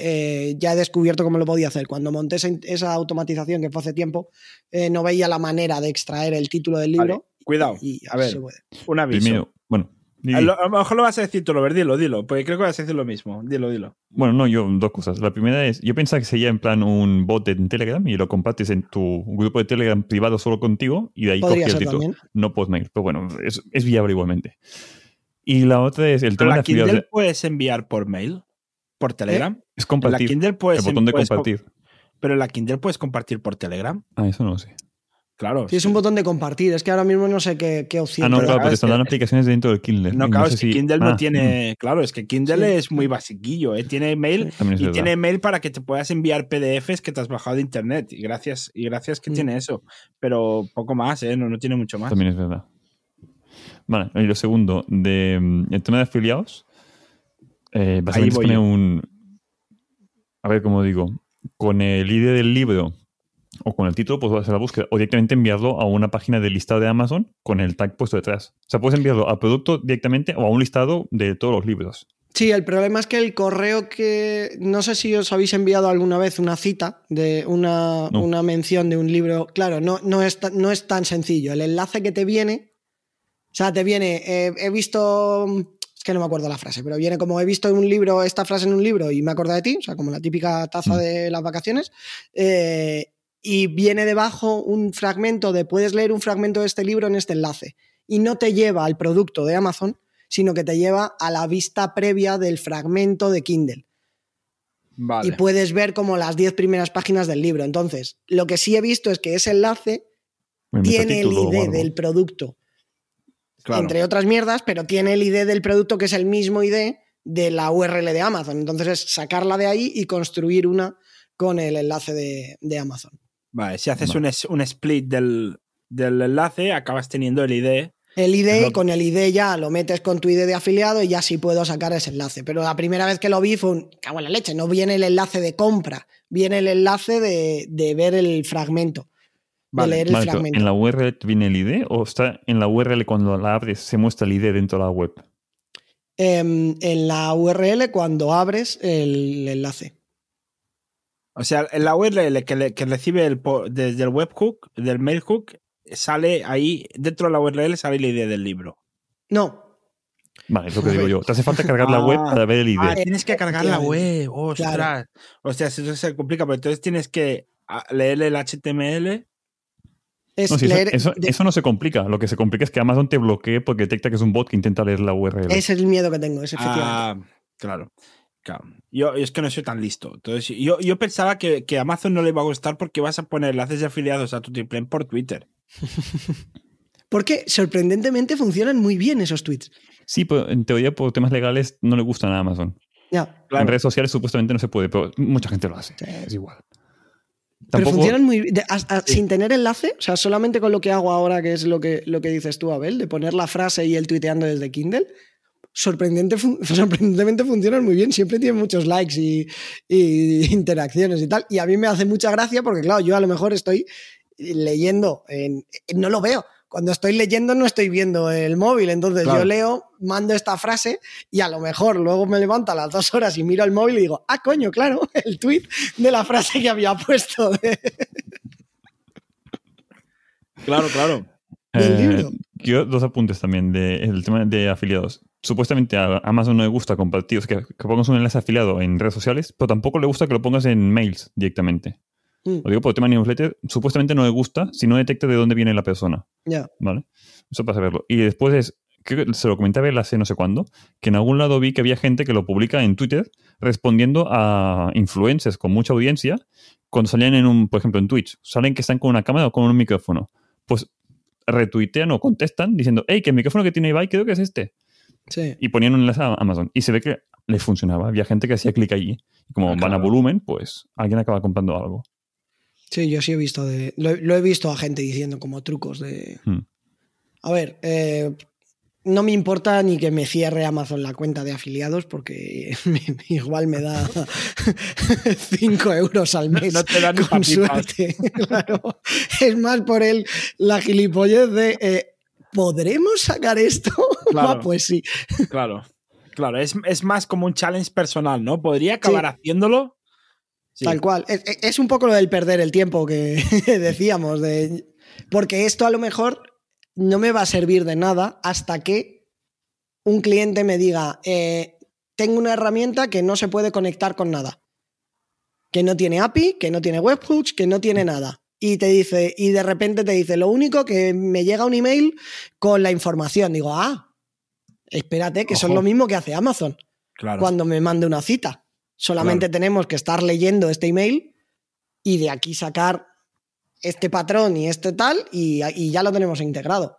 eh, ya he descubierto cómo lo podía hacer. Cuando monté esa, esa automatización, que fue hace tiempo, eh, no veía la manera de extraer el título del Vale, libro. Cuidado. Y A ver, se puede. un aviso. Primero, bueno. A lo, a lo mejor lo vas a decir tú, Robert, dilo, dilo. Porque creo que vas a decir lo mismo. Dilo, dilo. Bueno, no, yo dos cosas. La primera es, yo pensaba que sería en plan un bot en Telegram y lo compartes en tu grupo de Telegram privado solo contigo y de ahí Podría cogí el título. también. No Postmail, pero bueno, es, es viable igualmente. Y la otra es el tema de la. Kindle puedes enviar por mail, por Telegram. Es En la compartir. Kindle puedes, el botón de puedes compartir. pero en la Kindle puedes compartir por Telegram. Ah, eso no lo sé. Claro. Sí, es un botón de compartir. Es que ahora mismo no sé qué, qué opción. Ah, no, claro, pero están dando aplicaciones dentro del Kindle. No, claro, sé es que si- Kindle Ah, no tiene. Claro, es que Kindle Sí. es muy basiquillo, ¿eh? Tiene mail y verdad. tiene mail para que te puedas enviar PDFs que te has bajado de internet. Y gracias, y gracias que Mm. tiene eso. Pero poco más, ¿eh? No, no tiene mucho más. También es verdad. Vale, y lo segundo, de, mm, el tema de afiliados, eh, básicamente yo. un. A ver cómo digo. Con el ID del libro o con el título, pues vas a hacer la búsqueda. O directamente enviarlo a una página del listado de Amazon con el tag puesto detrás. O sea, puedes enviarlo al producto directamente o a un listado de todos los libros. Sí, el problema es que el correo que. No sé si os habéis enviado alguna vez una cita de una, No. una mención de un libro. Claro, no, no, es, no es tan sencillo. El enlace que te viene. O sea, te viene. eh, he visto. Es que no me acuerdo la frase, pero viene como he visto un libro, esta frase en un libro y me acuerdo de ti. O sea, como la típica taza Mm. de las vacaciones. eh, y viene debajo un fragmento de puedes leer un fragmento de este libro en este enlace. Y no te lleva al producto de Amazon, sino que te lleva a la vista previa del fragmento de Kindle. Vale. Y puedes ver como las 10 primeras páginas del libro. Entonces, lo que sí he visto es que ese enlace tiene el ID del producto, Claro. entre otras mierdas, pero tiene el ID del producto que es el mismo ID de la URL de Amazon. Entonces es sacarla de ahí y construir una con el enlace de, de Amazon. Vale, si haces Vale. un, un split del, del enlace, acabas teniendo el ID. El ID, con el ID ya lo metes con tu ID de afiliado y ya sí puedo sacar ese enlace. Pero la primera vez que lo vi fue un cago en la leche. No viene el enlace de compra, viene el enlace de, de ver el fragmento. Vale, de leer el Vale, pero fragmento. ¿En la URL viene el ID o está en la URL cuando la abres se muestra el ID dentro de la web? Em, en la URL cuando abres el enlace. O sea, en la URL que, le- que recibe el, desde el webhook, del mailhook, sale ahí, dentro de la URL sale la ID del libro. No, Vale, es lo que digo yo. Te hace falta cargar la Ah. web para ver el ID. Ah, tienes que cargar la web. Ostras. O sea, eso se complica, pero entonces tienes que ah, leer el HTML. Es No, sí, eso, leer. eso- de- eso no se complica. Lo que se complica es que Amazon te bloquee porque detecta que es un bot que intenta leer la URL. ese es el miedo que tengo, es efectivamente. Ah, claro. claro. Yo, yo es que no soy tan listo. Entonces, yo, yo pensaba que, que a Amazon no le iba a gustar porque vas a poner enlaces de afiliados a tu triple por Twitter. Porque sorprendentemente funcionan muy bien esos tweets. Sí, pero en teoría por temas legales no le gustan a Amazon. Ya. Claro. En redes sociales supuestamente no se puede, pero mucha gente lo hace. Sí. Es igual. Pero funcionan muy bien. Sin tener enlace, o sea, solamente con lo que hago ahora, que es lo que, lo que dices tú, Abel, de poner la frase y el tuiteando desde Kindle, sorprendente sorprendentemente funcionan muy bien. Siempre tienen muchos likes y, y interacciones y tal. Y a mí me hace mucha gracia porque, claro, yo a lo mejor estoy leyendo, en- no lo veo. Cuando estoy leyendo no estoy viendo el móvil, entonces Claro. yo leo, mando esta frase y a lo mejor luego me levanto a las dos horas y miro el móvil y digo, ah, coño, claro, el tweet de la frase que había puesto. de- Claro, claro. del Eh, libro. Yo dos apuntes también del tema de afiliados. Supuestamente a Amazon no le gusta compartir, o sea, que, que pongas un enlace afiliado en redes sociales, pero tampoco le gusta que lo pongas en mails directamente. Mm, Lo digo por el tema de newsletter, supuestamente no le gusta si no detecta de dónde viene la persona, ya. ¿vale? Eso para saberlo. Y después es, creo que se lo comenté a Bel hace no sé cuándo, que en algún lado vi que había gente que lo publica en Twitter respondiendo a influencers con mucha audiencia cuando salían en un, por ejemplo, en Twitch, salen que están con una cámara o con un micrófono. Pues retuitean o contestan diciendo, hey, que el micrófono que tiene Ibai creo que es este. Sí. Y ponían un enlace a Amazon. Y se ve que les funcionaba. Había gente que hacía clic allí. Como Ah, van a volumen, pues alguien acaba comprando algo. Sí, yo sí he visto de. Lo, he- lo he visto a gente diciendo como trucos de. Hmm. A ver, eh, no me importa ni que me cierre Amazon la cuenta de afiliados porque me- igual me da 5 euros al mes. No te da ni con suerte. Claro. Es más por el, la gilipollez de. eh, ¿Podremos sacar esto? Claro. Ah, pues sí. Claro. Claro, es, es más como un challenge personal, ¿no? ¿Podría acabar haciéndolo? Sí. Tal cual. Es, es un poco lo del perder el tiempo que decíamos. De, porque esto a lo mejor no me va a servir de nada hasta que un cliente me diga, eh, tengo una herramienta que no se puede conectar con nada. Que no tiene API, que no tiene webhooks, que no tiene nada. Y te dice, y de repente te dice, lo único que me llega un email con la información. Digo, ah, espérate, que son lo mismo que hace Amazon Claro. cuando me mande una cita. Solamente tenemos que estar leyendo este email y de aquí sacar este patrón y este tal y, y ya lo tenemos integrado.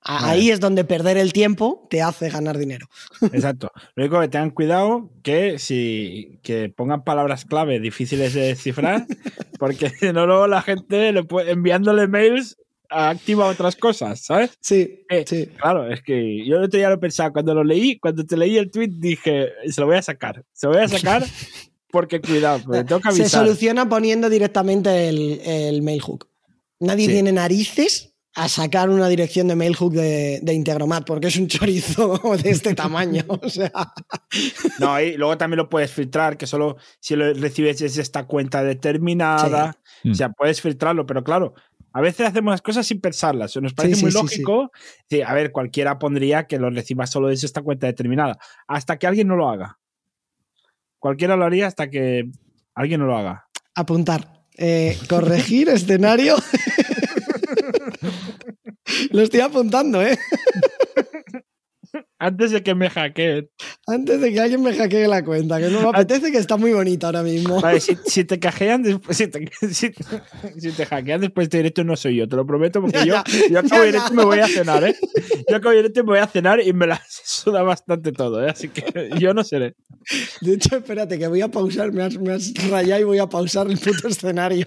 A-. Ahí es donde perder el tiempo te hace ganar dinero. Exacto. Lo único que tengan cuidado que si que pongan palabras clave difíciles de descifrar, porque si no luego la gente le puede, enviándole mails activa otras cosas, ¿sabes? Sí, Eh, sí. Claro, es que yo el otro día lo pensaba, cuando lo leí, cuando te leí el tweet dije, se lo voy a sacar, se lo voy a sacar porque cuidado, porque tengo que Se avisar. soluciona poniendo directamente el, el mail hook. Nadie Sí. tiene narices a sacar una dirección de mail hook de, de Integromat porque es un chorizo de este tamaño. O sea, No, y luego también lo puedes filtrar, que solo si lo recibes desde esta cuenta determinada. Sí. O sea, puedes filtrarlo, pero claro, a veces hacemos las cosas sin pensarlas. Nos parece sí, muy sí, lógico. Sí, a ver, cualquiera pondría que lo reciba solo desde esta cuenta determinada. Hasta que alguien no lo haga. Cualquiera lo haría hasta que alguien no lo haga. apuntar. Eh, corregir escenario. Lo estoy apuntando, ¿eh? Antes de que me hackeen. Antes de que alguien me hackee la cuenta, que no me apetece, que está muy bonita ahora mismo. Vale, si, si te cajean después, si te, si, si te hackean después de directo no soy yo, te lo prometo, porque Ya, yo, ya, yo acabo ya, directo me voy a cenar, ¿eh? Yo acabo directo y me voy a cenar y me la suda bastante todo, ¿eh? Así que yo no seré. De hecho, espérate, que voy a pausar, me has, me has rayado y voy a pausar el puto escenario.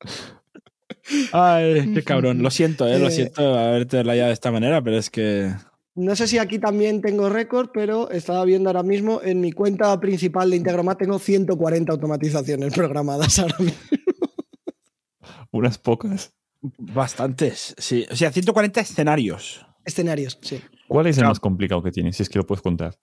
Ay, qué cabrón. Lo siento, ¿eh? Lo Eh. siento haberte rayado de esta manera, pero es que... No sé si aquí también tengo récord, pero estaba viendo ahora mismo en mi cuenta principal de Integromat tengo 140 automatizaciones programadas ahora mismo. Unas pocas. Bastantes, sí. O sea, 140 escenarios. Escenarios, sí. ¿Cuál es el más complicado que tienes? Si es que lo puedes contar.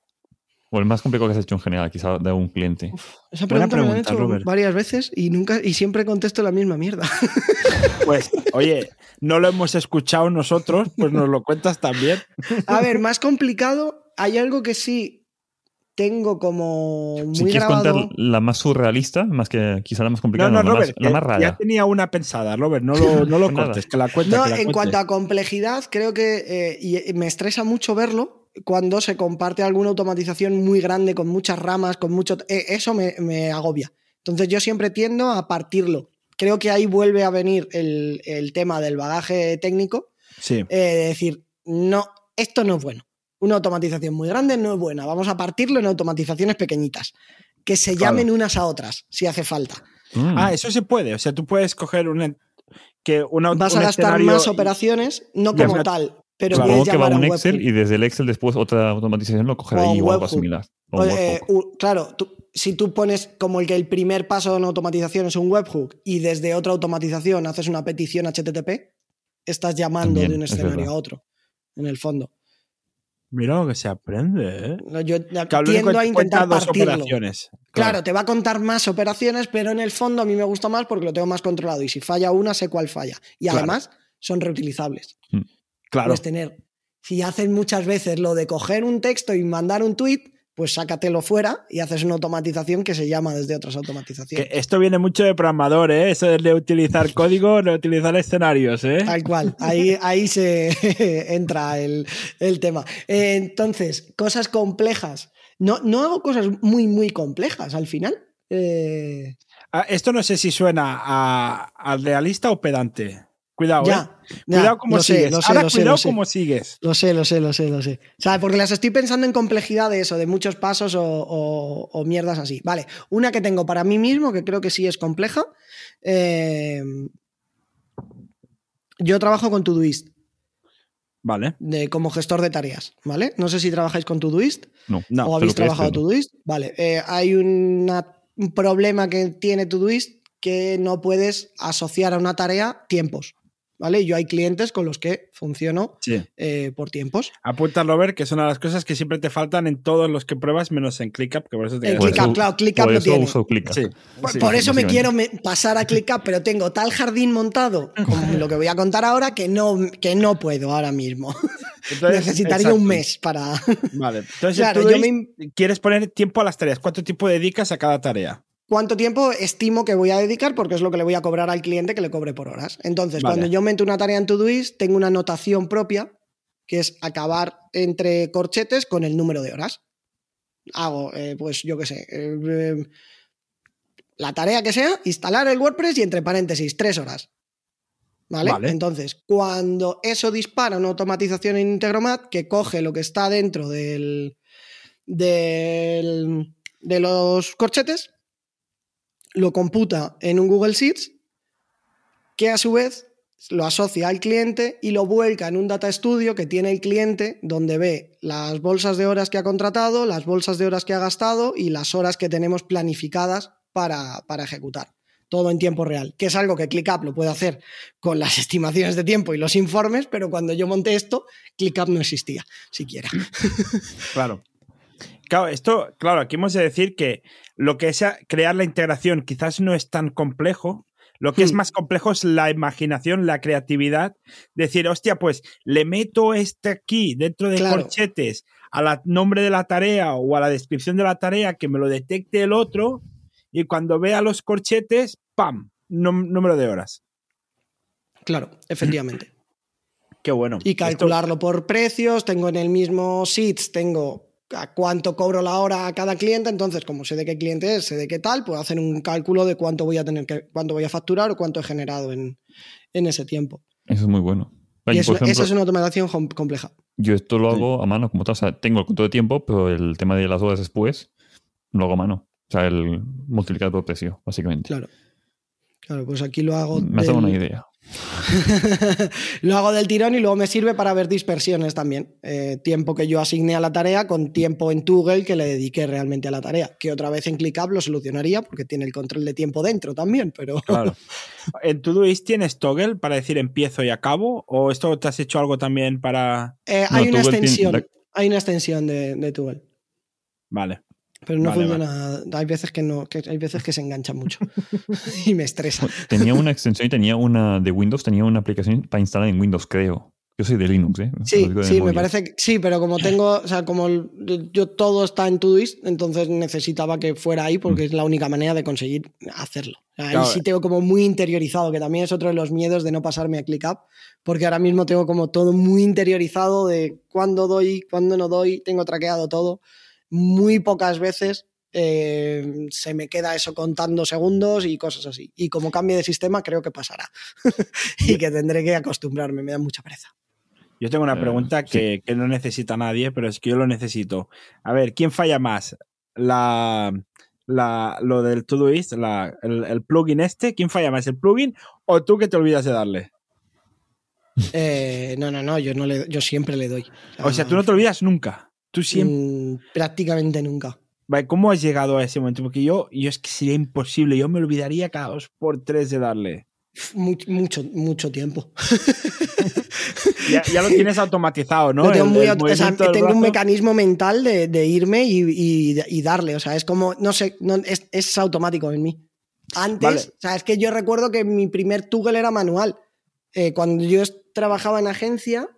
O el más complicado que has hecho en general, quizá de un cliente. Esa Buena pregunta me la han pregunta, hecho Robert. varias veces y nunca y siempre contesto la misma mierda. Pues, oye, no lo hemos escuchado nosotros, pues nos lo cuentas también. A ver, más complicado, hay algo que sí tengo como muy si quieres grabado. contar la más surrealista, más que quizá la más No, complicada, no, la, más, Robert, la más ya rara. tenía una pensada, Robert, no lo, no lo cortes, que la cuente. No, que la en cuente. cuanto a complejidad, creo que eh, y me estresa mucho verlo cuando se comparte alguna automatización muy grande, con muchas ramas, con mucho. eh, eso me, me agobia. Entonces yo siempre tiendo a partirlo. Creo que ahí vuelve a venir el, el tema del bagaje técnico, Sí, eh, de decir, no, esto no es bueno. Una automatización muy grande no es buena. Vamos a partirlo en automatizaciones pequeñitas, que se Claro. llamen unas a otras, si hace falta. Mm. Ah, eso se puede. O sea, tú puedes coger un, que una, Vas un a gastar más y- operaciones, no como tal, pero Claro. Que va a un Excel y desde el Excel después otra automatización lo cogerá O ahí o algo similar. O un eh, claro, tú- si tú pones como el que el primer paso de una automatización es un webhook y desde otra automatización haces una petición HTTP, estás llamando También, de un es escenario a otro, en el fondo. Mira lo que se aprende, ¿eh? Yo tiendo a intentar dos partirlo. operaciones. Claro, te va a contar más operaciones, pero en el fondo a mí me gusta más porque lo tengo más controlado y si falla una sé cuál falla. Y Claro. además son reutilizables. Claro. Puedes tener, si haces muchas veces lo de coger un texto y mandar un tweet, pues sácatelo fuera y haces una automatización que se llama desde otras Que automatizaciones. esto viene mucho de programador, ¿eh? Eso de utilizar código, de utilizar escenarios, ¿eh? Tal cual, ahí, ahí se entra el, el tema. Eh, entonces, cosas complejas. No, no hago cosas muy, muy complejas al final. Eh, Ah, Esto no sé si suena a, a realista o pedante. Cuidado, ¿eh? ya, ya, Cuidado sé, sigues. lo Ahora sé, cuidado cómo sigues. Lo sé, lo sé, lo sé, lo sé. O sea, porque las estoy pensando en complejidad de eso, de muchos pasos o, o- o mierdas así. Vale, una que tengo para mí mismo, que creo que sí es compleja. eh, yo trabajo con Todoist Vale. de, como gestor de tareas, ¿vale? No sé si trabajáis con Todoist No. No, o habéis trabajado. Todoist. Vale, eh, hay una- un problema que tiene Todoist que no puedes asociar a una tarea tiempos, ¿vale? Yo hay clientes con los que funciono Sí. eh, por tiempos. Apunta, Robert, que es una de las cosas que siempre te faltan en todos los que pruebas, menos en ClickUp, que por eso te En ClickUp, claro, ClickUp por lo eso tiene. uso ClickUp. Sí. Por, sí. por eso me quiero me- pasar a ClickUp, pero tengo tal jardín montado, como lo que voy a contar ahora, que no, que no puedo ahora mismo. Entonces, Necesitaría exacto. un mes para. Vale. Entonces, Claro, tú yo dois- quieres poner tiempo a las tareas. ¿Cuánto tiempo dedicas a cada tarea? ¿Cuánto tiempo estimo que voy a dedicar? Porque es lo que le voy a cobrar al cliente que le cobre por horas. Entonces, Vale. cuando yo meto una tarea en Todoist, tengo una notación propia, que es acabar entre corchetes con el número de horas. Hago, eh, pues yo qué sé, eh, eh, la tarea que sea, instalar el WordPress y entre paréntesis, tres horas. ¿Vale? Vale. Entonces, cuando eso dispara una automatización en Integromat que coge lo que está dentro del, del- de los corchetes, lo computa en un Google Sheets, que a su vez lo asocia al cliente y lo vuelca en un Data Studio que tiene el cliente, donde ve las bolsas de horas que ha contratado, las bolsas de horas que ha gastado y las horas que tenemos planificadas para, para ejecutar. Todo en tiempo real, que es algo que ClickUp lo puede hacer con las estimaciones de tiempo y los informes, pero cuando yo monté esto, ClickUp no existía siquiera. Claro. Claro, esto, claro, aquí hemos de decir que lo que es crear la integración quizás no es tan complejo. Lo que es Hmm. más complejo es la imaginación, la creatividad. Decir, hostia, pues le meto este aquí dentro de Claro. corchetes al nombre de la tarea o a la descripción de la tarea que me lo detecte el otro y cuando vea los corchetes, ¡pam! Número de horas. Claro, efectivamente. Qué bueno. Y Esto- calcularlo por precios, tengo en el mismo Sheets, tengo a cuánto cobro la hora a cada cliente, entonces como sé de qué cliente es, sé de qué tal, puedo hacer un cálculo de cuánto voy a tener que, cuánto voy a facturar o cuánto he generado en, en ese tiempo. Eso es muy bueno. Y ejemplo, esa es una automatización com- compleja. yo esto lo Sí. hago a mano, como tal. O sea, tengo el control de tiempo, pero el tema de las horas después lo hago a mano. O sea, el multiplicar por precio, básicamente. Claro. Claro, pues aquí lo hago. Me has dado una idea. lo hago del tirón y luego me sirve para ver dispersiones también. Eh, tiempo que yo asigné a la tarea con tiempo en Toggle que le dediqué realmente a la tarea. Que otra vez en ClickUp lo solucionaría porque tiene el control de tiempo dentro también, pero. Claro. ¿En Todoist tienes toggle para decir empiezo y acabo? ¿O esto te has hecho algo también para...? Eh, No, hay una tiene- extensión. Hay una extensión de, de Toggle. Vale. Pero no Vale, funciona. Hay veces que no, que hay veces que se engancha mucho. y me estresa. Tenía una extensión y tenía una de Windows, tenía una aplicación para instalar en Windows, creo. Yo soy de Linux, ¿eh? Sí, sí, me parece que sí, pero como tengo, o sea, como el- yo todo está en Todoist, entonces necesitaba que fuera ahí porque es la única manera de conseguir hacerlo. O sea, ahí Claro. sí tengo como muy interiorizado, que también es otro de los miedos de no pasarme a ClickUp, porque ahora mismo tengo como todo muy interiorizado de cuándo doy, cuándo no doy, tengo traqueado todo. Muy pocas veces eh, se me queda eso contando segundos y cosas así. Y como cambie de sistema, creo que pasará. y que tendré que acostumbrarme, me da mucha pereza. Yo tengo una Eh, pregunta sí. que, que no necesita nadie, pero es que yo lo necesito. A ver, ¿quién falla más? La, la, lo del Todoist, la, el, el plugin este, ¿quién falla más? ¿El plugin o tú que te olvidas de darle? Eh, no, no, no, yo, no le, yo siempre le doy. O sea, tú no te olvidas nunca. Tú siempre. Mm, prácticamente nunca. Vale, ¿Cómo has llegado a ese momento? Porque yo, yo es que sería imposible. Yo me olvidaría cada dos por tres de darle. Mucho, mucho, mucho tiempo. Ya, ya lo tienes automatizado, ¿no? Tengo muy o sea, tengo un mecanismo mental de, de irme y, y- y darle. O sea, es como, no sé, no, es, es automático en mí. Antes, Vale. o sea, es que yo recuerdo que mi primer Toggle era manual. Eh, cuando yo trabajaba en agencia,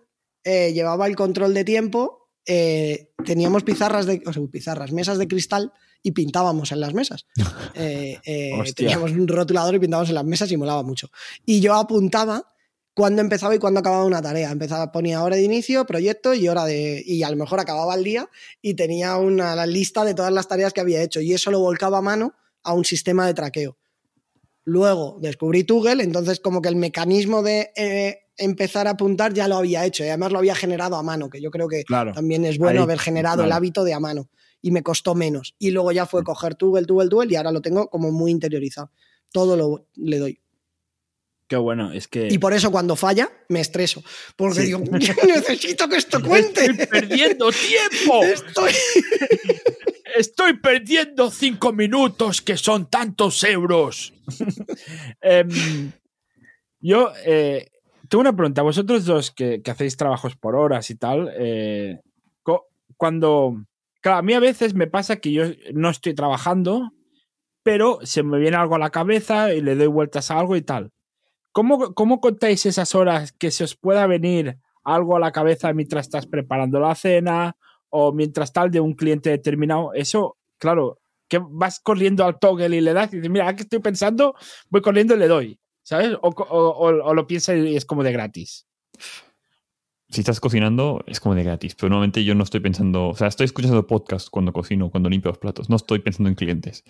eh, llevaba el control de tiempo, eh, teníamos pizarras de, o sea, pizarras, mesas de cristal y pintábamos en las mesas. Eh, eh, teníamos un rotulador y pintábamos en las mesas y molaba mucho. Y yo apuntaba cuándo empezaba y cuándo acababa una tarea. Empezaba, ponía hora de inicio, proyecto y hora de. Y a lo mejor acababa el día y tenía una la lista de todas las tareas que había hecho. Y eso lo volcaba a mano a un sistema de traqueo. Luego descubrí Toggle, entonces como que el mecanismo de empezar a apuntar ya lo había hecho y además lo había generado a mano, que yo creo que Claro. también es bueno Ahí, haber generado el hábito de a mano y me costó menos. Y luego ya fue coger Toggle, Toggle, Toggle y ahora lo tengo como muy interiorizado. Todo lo le doy. Qué bueno, es que. Y por eso cuando falla me estreso, porque Sí. digo, necesito que esto cuente. Estoy perdiendo tiempo. Estoy... Estoy perdiendo cinco minutos que son tantos euros. Em, yo eh, tengo una pregunta. Vosotros dos que, que hacéis trabajos por horas y tal, eh, cuando... Claro, a mí a veces me pasa que yo no estoy trabajando, pero se me viene algo a la cabeza y le doy vueltas a algo y tal. ¿Cómo, cómo contáis esas horas que se os pueda venir algo a la cabeza mientras estás preparando la cena o mientras tal de un cliente determinado? Eso, claro, que vas corriendo al toggle y le das y dices, mira, ¿qué estoy pensando? Voy corriendo y le doy, ¿sabes? O, o- o- o lo piensas y es como de gratis. Si estás cocinando, es como de gratis. Pero normalmente yo no estoy pensando. O sea, estoy escuchando podcast cuando cocino, cuando limpio los platos. No estoy pensando en clientes.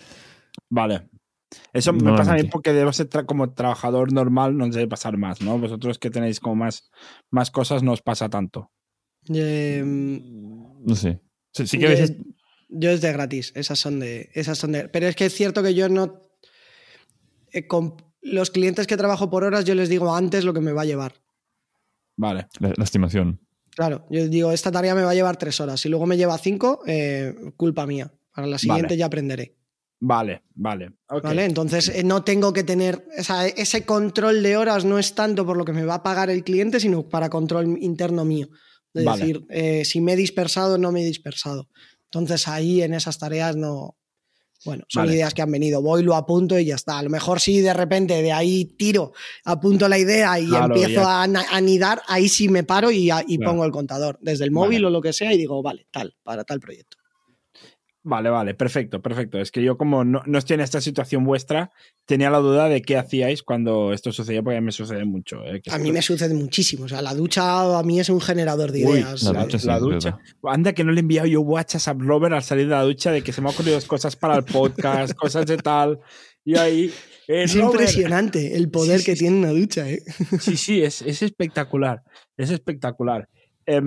Vale. Eso me pasa a mí porque debo ser tra- como trabajador normal, no debe pasar más, ¿no? Vosotros que tenéis como más, más cosas, no os pasa tanto. Em, No sé. Sí, sí que a yo- veces. Yo es de gratis, esas son de, esas son de. Pero es que es cierto que yo no. eh, con los clientes que trabajo por horas, yo les digo antes lo que me va a llevar. Vale. La, la estimación. Claro, yo digo, esta tarea me va a llevar tres horas. Si luego me lleva cinco, eh, culpa mía. Para la siguiente Vale. ya aprenderé. Vale, vale. ¿Vale? Entonces eh, no tengo que tener. O sea, ese control de horas no es tanto por lo que me va a pagar el cliente, sino para control interno mío. De Vale. decir, eh, si me he dispersado o no me he dispersado. Entonces ahí en esas tareas no. Bueno, son Vale. ideas que han venido. Voy, lo apunto y ya está. A lo mejor si de repente de ahí tiro, apunto la idea y Claro, empiezo ya. a anidar, ahí sí me paro y, a- y Claro. pongo el contador desde el móvil Vale. o lo que sea y digo, vale, tal, para tal proyecto. Vale, vale, perfecto, perfecto. Es que yo como no, no, estoy en esta situación vuestra, tenía la duda de qué hacíais cuando esto sucedía, porque a mí me sucede mucho. ¿eh? a mí me sucede muchísimo. O sea, la ducha a mí es un generador de Uy, ideas. La, ducha, la ducha. Anda que no le he enviado yo WhatsApp a Robert al salir de la ducha de que se me han ocurrido cosas para el podcast, cosas de tal. Y ahí... Eh, es Robert. impresionante el poder sí, que sí, tiene una ducha. ¿eh? Sí, sí, es, es espectacular. Es espectacular. Eh,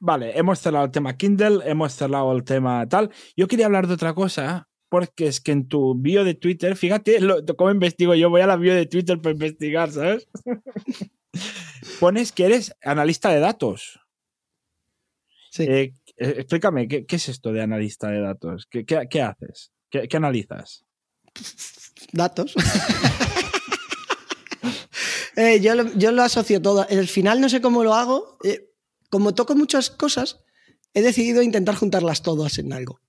Vale, hemos cerrado el tema Kindle, hemos cerrado el tema tal. Yo quería hablar de otra cosa, porque es que en tu bio de Twitter, fíjate lo, cómo investigo yo, voy a la bio de Twitter para investigar, ¿sabes? Pones que eres analista de datos. Sí. Eh, explícame, ¿qué, ¿qué, es esto de analista de datos? ¿Qué, qué, qué haces? ¿Qué, analizas? Datos. eh, yo, lo, yo, lo, asocio todo. Al final no sé cómo lo hago. Eh, como toco muchas cosas, he decidido intentar juntarlas todas en algo.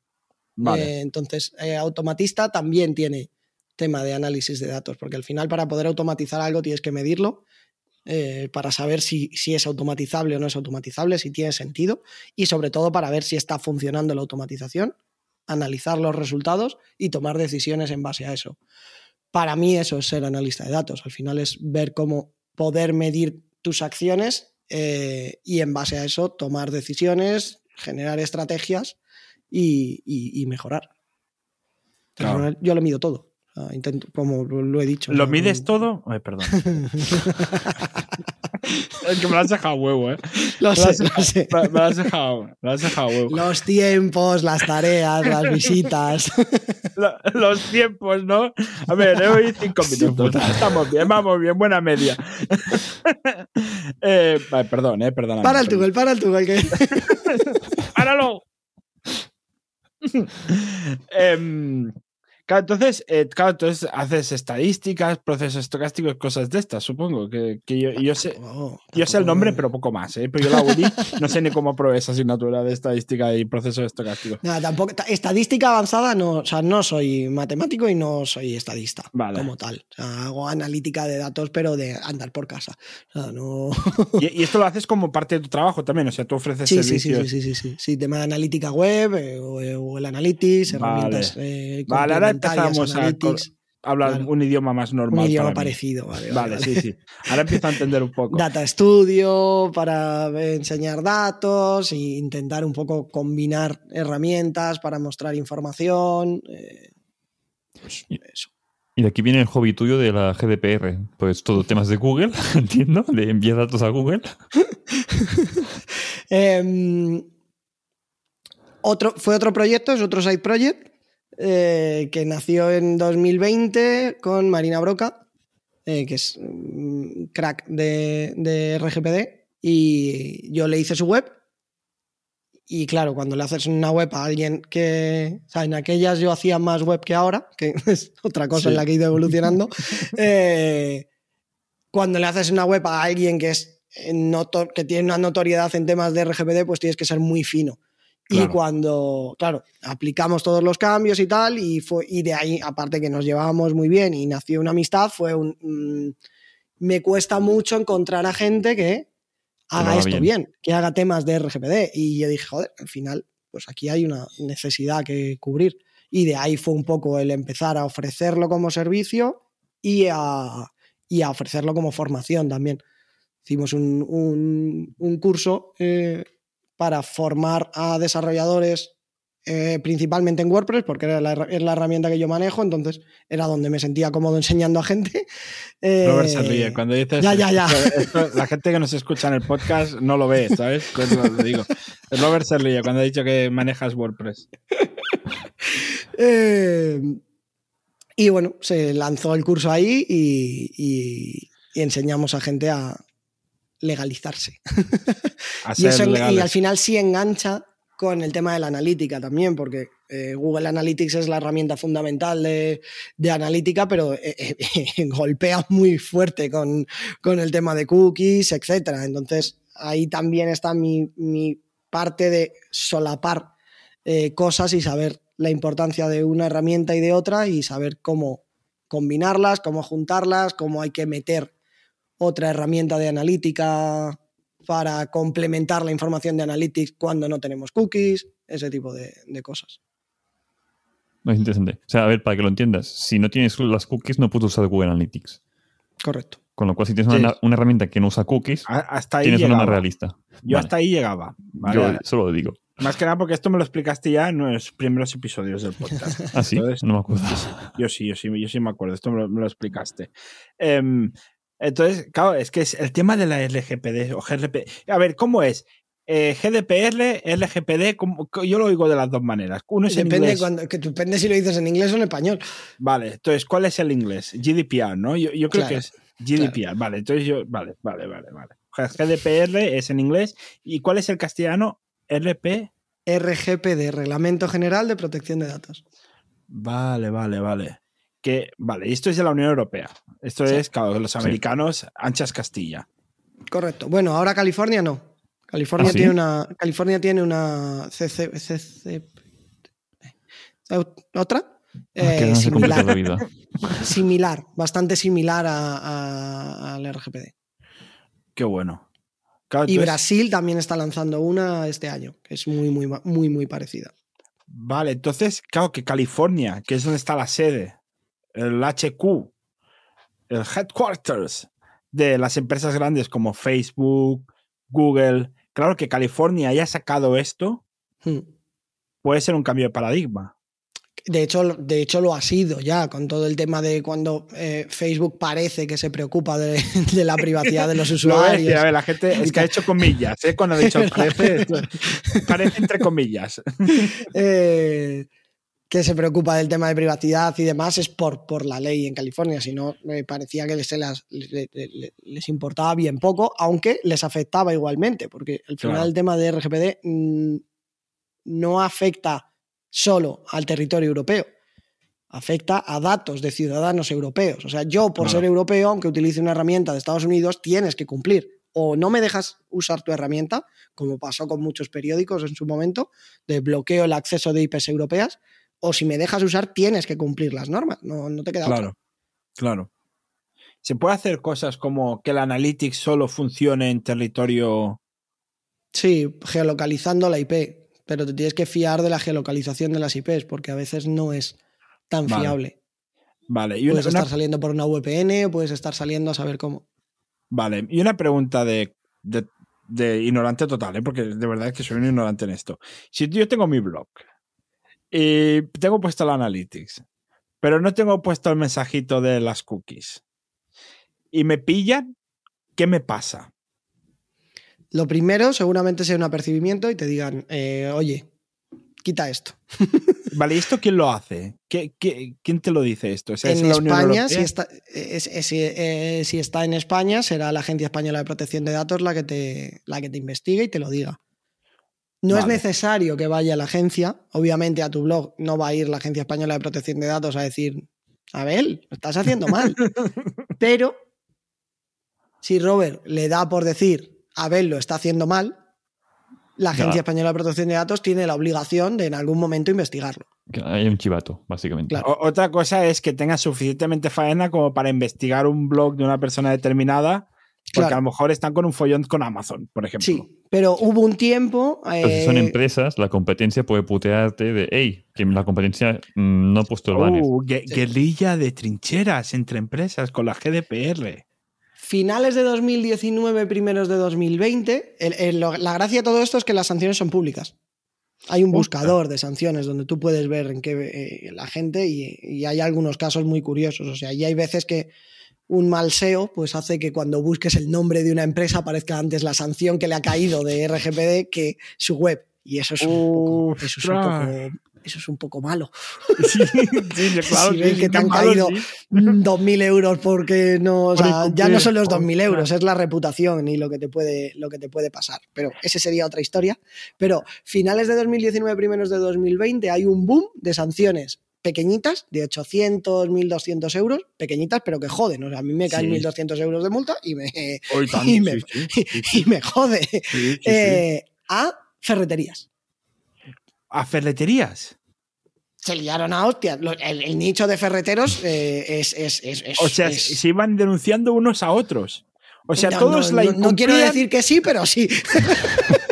Vale. Eh, entonces, eh, Automatista también tiene tema de análisis de datos, porque al final para poder automatizar algo tienes que medirlo eh, para saber si, si, es automatizable o no es automatizable, si tiene sentido y sobre todo para ver si está funcionando la automatización, analizar los resultados y tomar decisiones en base a eso. Para mí eso es ser analista de datos, al final es ver cómo poder medir tus acciones eh, y en base a eso tomar decisiones, generar estrategias y, y, y mejorar. Claro. Yo lo mido todo. Intento, como lo he dicho. ¿Lo mides no... todo? Ay, perdón. es que me lo has dejado huevo, ¿eh? Lo me sé, has lo sé. Me, me lo has dejado, me lo has dejado huevo. Los tiempos, las tareas, las visitas. Los tiempos, ¿no? A ver, hoy cinco minutos. Estamos bien, vamos bien, buena media. eh, perdón, eh, perdón. Para el Tugel, para el Tugel. Que... ¡Páralo! eh, Claro, entonces, eh, claro, entonces haces estadísticas, procesos estocásticos, cosas de estas, supongo. Que, que yo, yo, sé, yo sé el nombre, pero poco más. ¿eh? Pero yo la UDI no sé ni cómo aprobé esa asignatura de estadística y procesos estocásticos. Nada, tampoco. ta- Estadística avanzada, no, o sea, no soy matemático y no soy estadista Vale. como tal. O sea, hago analítica de datos, pero de andar por casa. O sea, no. Y, y esto lo haces como parte de tu trabajo también, o sea, tú ofreces Sí, sí, sí, servicios. sí, sí, sí, sí, sí, tema de analítica web, eh, o, eh, o el Analytics, Vale. herramientas eh, Vale, ahora complementarias, empezamos a hablar Claro. un idioma más un normal. idioma para mí. parecido. Vale, Vale, vale, sí, sí. Ahora empiezo a entender un poco. Data Studio para enseñar datos e intentar un poco combinar herramientas para mostrar información. eh, pues Y- eso. Y de aquí viene el hobby tuyo de la GDPR. Pues todo temas de Google, entiendo, de enviar datos a Google. Eh, otro, fue otro proyecto, es otro side project, eh, que nació en 2020 con Marina Broca, eh, que es mm, crack de, de RGPD, y yo le hice su web. Y claro, cuando le haces una web a alguien que. O sea, en aquellas yo hacía más web que ahora, que es otra cosa Sí. en la que he ido evolucionando. eh, cuando le haces una web a alguien que es que tiene una notoriedad en temas de RGPD, pues tienes que ser muy fino. Y Claro. cuando, claro, aplicamos todos los cambios y tal, y, fue, y de ahí, aparte que nos llevábamos muy bien y nació una amistad, fue un... mm, me cuesta mucho encontrar a gente que haga haga esto bien. bien. que haga temas de RGPD. Y yo dije, joder, al final, pues aquí hay una necesidad que cubrir. Y de ahí fue un poco el empezar a ofrecerlo como servicio y a, y a ofrecerlo como formación también. Hicimos un, un- un curso eh, para formar a desarrolladores eh, principalmente en WordPress, porque era la, es la herramienta que yo manejo, entonces era donde me sentía cómodo enseñando a gente. Eh, Robert se ríe cuando dices. ya, ya, ya. esto- esto- la gente que nos escucha en el podcast no lo ve, ¿sabes? Pues lo, lo digo. Robert se ríe cuando ha dicho que manejas WordPress. Eh, y bueno, se lanzó el curso ahí y, y- y enseñamos a gente a legalizarse. Y, eso al final sí engancha con el tema de la analítica también, porque eh, Google Analytics es la herramienta fundamental de, de analítica, pero eh, eh, golpea muy fuerte con, con el tema de cookies, etc. Entonces ahí también está mi, mi parte de solapar cosas y saber la importancia de una herramienta y de otra y saber cómo combinarlas, cómo juntarlas, cómo hay que meter otra herramienta de analítica para complementar la información de Analytics cuando no tenemos cookies, ese tipo de, de cosas. Es interesante. O sea, a ver, para que lo entiendas, si no tienes las cookies, no puedes usar Google Analytics. Correcto. Con lo cual, si tienes Sí. una, una herramienta que no usa cookies, Hasta ahí tienes una más realista. Yo Vale. hasta ahí llegaba. ¿vale? Yo solo lo digo. Más que nada porque esto me lo explicaste ya en los primeros episodios del podcast. Ah, sí, Entonces, no me acuerdo. Yo sí, yo sí, yo sí me acuerdo. Esto me lo, me lo explicaste. Em, entonces, claro, es que es el tema de la LGPD o GDPR. A ver, ¿cómo es? Eh, GDPR, LGPD, ¿cómo- yo lo oigo de las dos maneras. Uno es en inglés. cuando, que depende si lo dices en inglés o en español. Vale, entonces, ¿cuál es el inglés? GDPR, ¿no? Yo, yo creo Claro, que es GDPR. Vale, entonces yo. Vale, vale, vale, vale. GDPR es en inglés. ¿Y cuál es el castellano? RP. RGPD, Reglamento General de Protección de Datos. Vale, vale, vale. Que, vale, y esto es de la Unión Europea. Esto Sí. es, claro, los americanos, anchas Castilla. Correcto. Bueno, ahora California no. California ¿Ah, sí? tiene una. California tiene una CC, CC otra. Ah, eh, que no se complica la similar, vida. similar, bastante similar a- a- al RGPD. Qué bueno. Claro, Y Brasil también está lanzando una este año, que es muy, muy, muy, muy parecida. Vale, entonces, claro que California, que es donde está la sede, el HQ, el headquarters de las empresas grandes como Facebook, Google, claro que California haya sacado esto, Hmm. puede ser un cambio de paradigma. De hecho, lo- de hecho, lo ha sido ya, con todo el tema de cuando eh, Facebook parece que se preocupa de, de la privacidad de los Lo usuarios. a ver, la gente es que ha hecho comillas, ¿eh? Cuando ha dicho parece, parece entre comillas. eh, que se preocupa del tema de privacidad y demás es por, por la ley en California. Si no, me parecía que les, se las- le- le- le- les importaba bien poco, aunque les afectaba igualmente, porque al final Claro. el tema de RGPD mm, no afecta solo al territorio europeo. Afecta a datos de ciudadanos europeos. O sea, yo, por Claro. ser europeo, aunque utilice una herramienta de Estados Unidos, tienes que cumplir. O no me dejas usar tu herramienta, como pasó con muchos periódicos en su momento, de bloqueo el acceso de IPs europeas, o si me dejas usar, tienes que cumplir las normas. No, no te queda otra. Claro, claro. ¿Se puede hacer cosas como que el Analytics solo funcione en territorio Sí, geolocalizando la IP, pero te tienes que fiar de la geolocalización de las IPs, porque a veces no es tan Vale. fiable. Vale, y una, Puedes una- estar saliendo por una VPN, puedes estar saliendo a saber cómo. vale, y una pregunta de, de- de ignorante total, ¿eh? porque de verdad es que soy un ignorante en esto. Si yo tengo mi blog y tengo puesto el Analytics, pero no tengo puesto el mensajito de las cookies y me pillan, ¿qué me pasa? Lo primero, seguramente sea un apercibimiento y te digan, eh, oye, quita esto. Vale, ¿y esto quién lo hace? ¿Qué, qué- quién te lo dice esto? O sea, ¿es en la España, si está, es- es- eh, si está en España, será la Agencia Española de Protección de Datos la que te, la que te investigue y te lo diga. No es necesario que vaya la agencia, obviamente a tu blog no va a ir la Agencia Española de Protección de Datos a decir, Abel, lo estás haciendo mal. Pero si Robert le da por decir, Abel lo está haciendo mal, la Agencia Ya. Española de Protección de Datos tiene la obligación de en algún momento investigarlo. Que Hay un chivato, básicamente. Claro. Otra cosa es que tengas suficientemente faena como para investigar un blog de una persona determinada, porque Claro. a lo mejor están con un follón con Amazon, por ejemplo. Sí, pero hubo un tiempo... Pero si son eh, empresas, la competencia puede putearte de, hey, que la competencia mm, no ha puesto el banner. Uh, gue- guerrilla de trincheras entre empresas con la GDPR. finales de 2019, primeros de 2020, el- el- lo- la gracia de todo esto es que las sanciones son públicas. Hay un buscador de sanciones donde tú puedes ver en qué eh, la gente y, y hay algunos casos muy curiosos. O sea, y hay veces que un mal SEO pues hace que cuando busques el nombre de una empresa aparezca antes la sanción que le ha caído de RGPD que su web. Y eso es un, poco, eso es un poco- eso es un poco malo. Sí, sí, claro, Si ven que te han malo, caído sí. mm, 2.000 euros porque no, o Por sea, ya no son los 2.000 ostras. euros, es la reputación y lo que te puede, lo que te puede pasar. Pero ese sería otra historia. Pero finales de 2019, primeros de 2020, hay un boom de sanciones pequeñitas, de 800, 1.200 euros, pequeñitas, pero que joden. O sea, a mí me caen Sí. 1.200 euros de multa y me, tanto, y me- sí, sí, sí, sí, y me jode. Eh, a ferreterías. A ferreterías. Se liaron a hostias. El, el nicho de ferreteros eh, es, es, es- es- O sea, se iban denunciando unos a otros. O sea, No, todos no, la no- no quiero decir que sí, pero sí.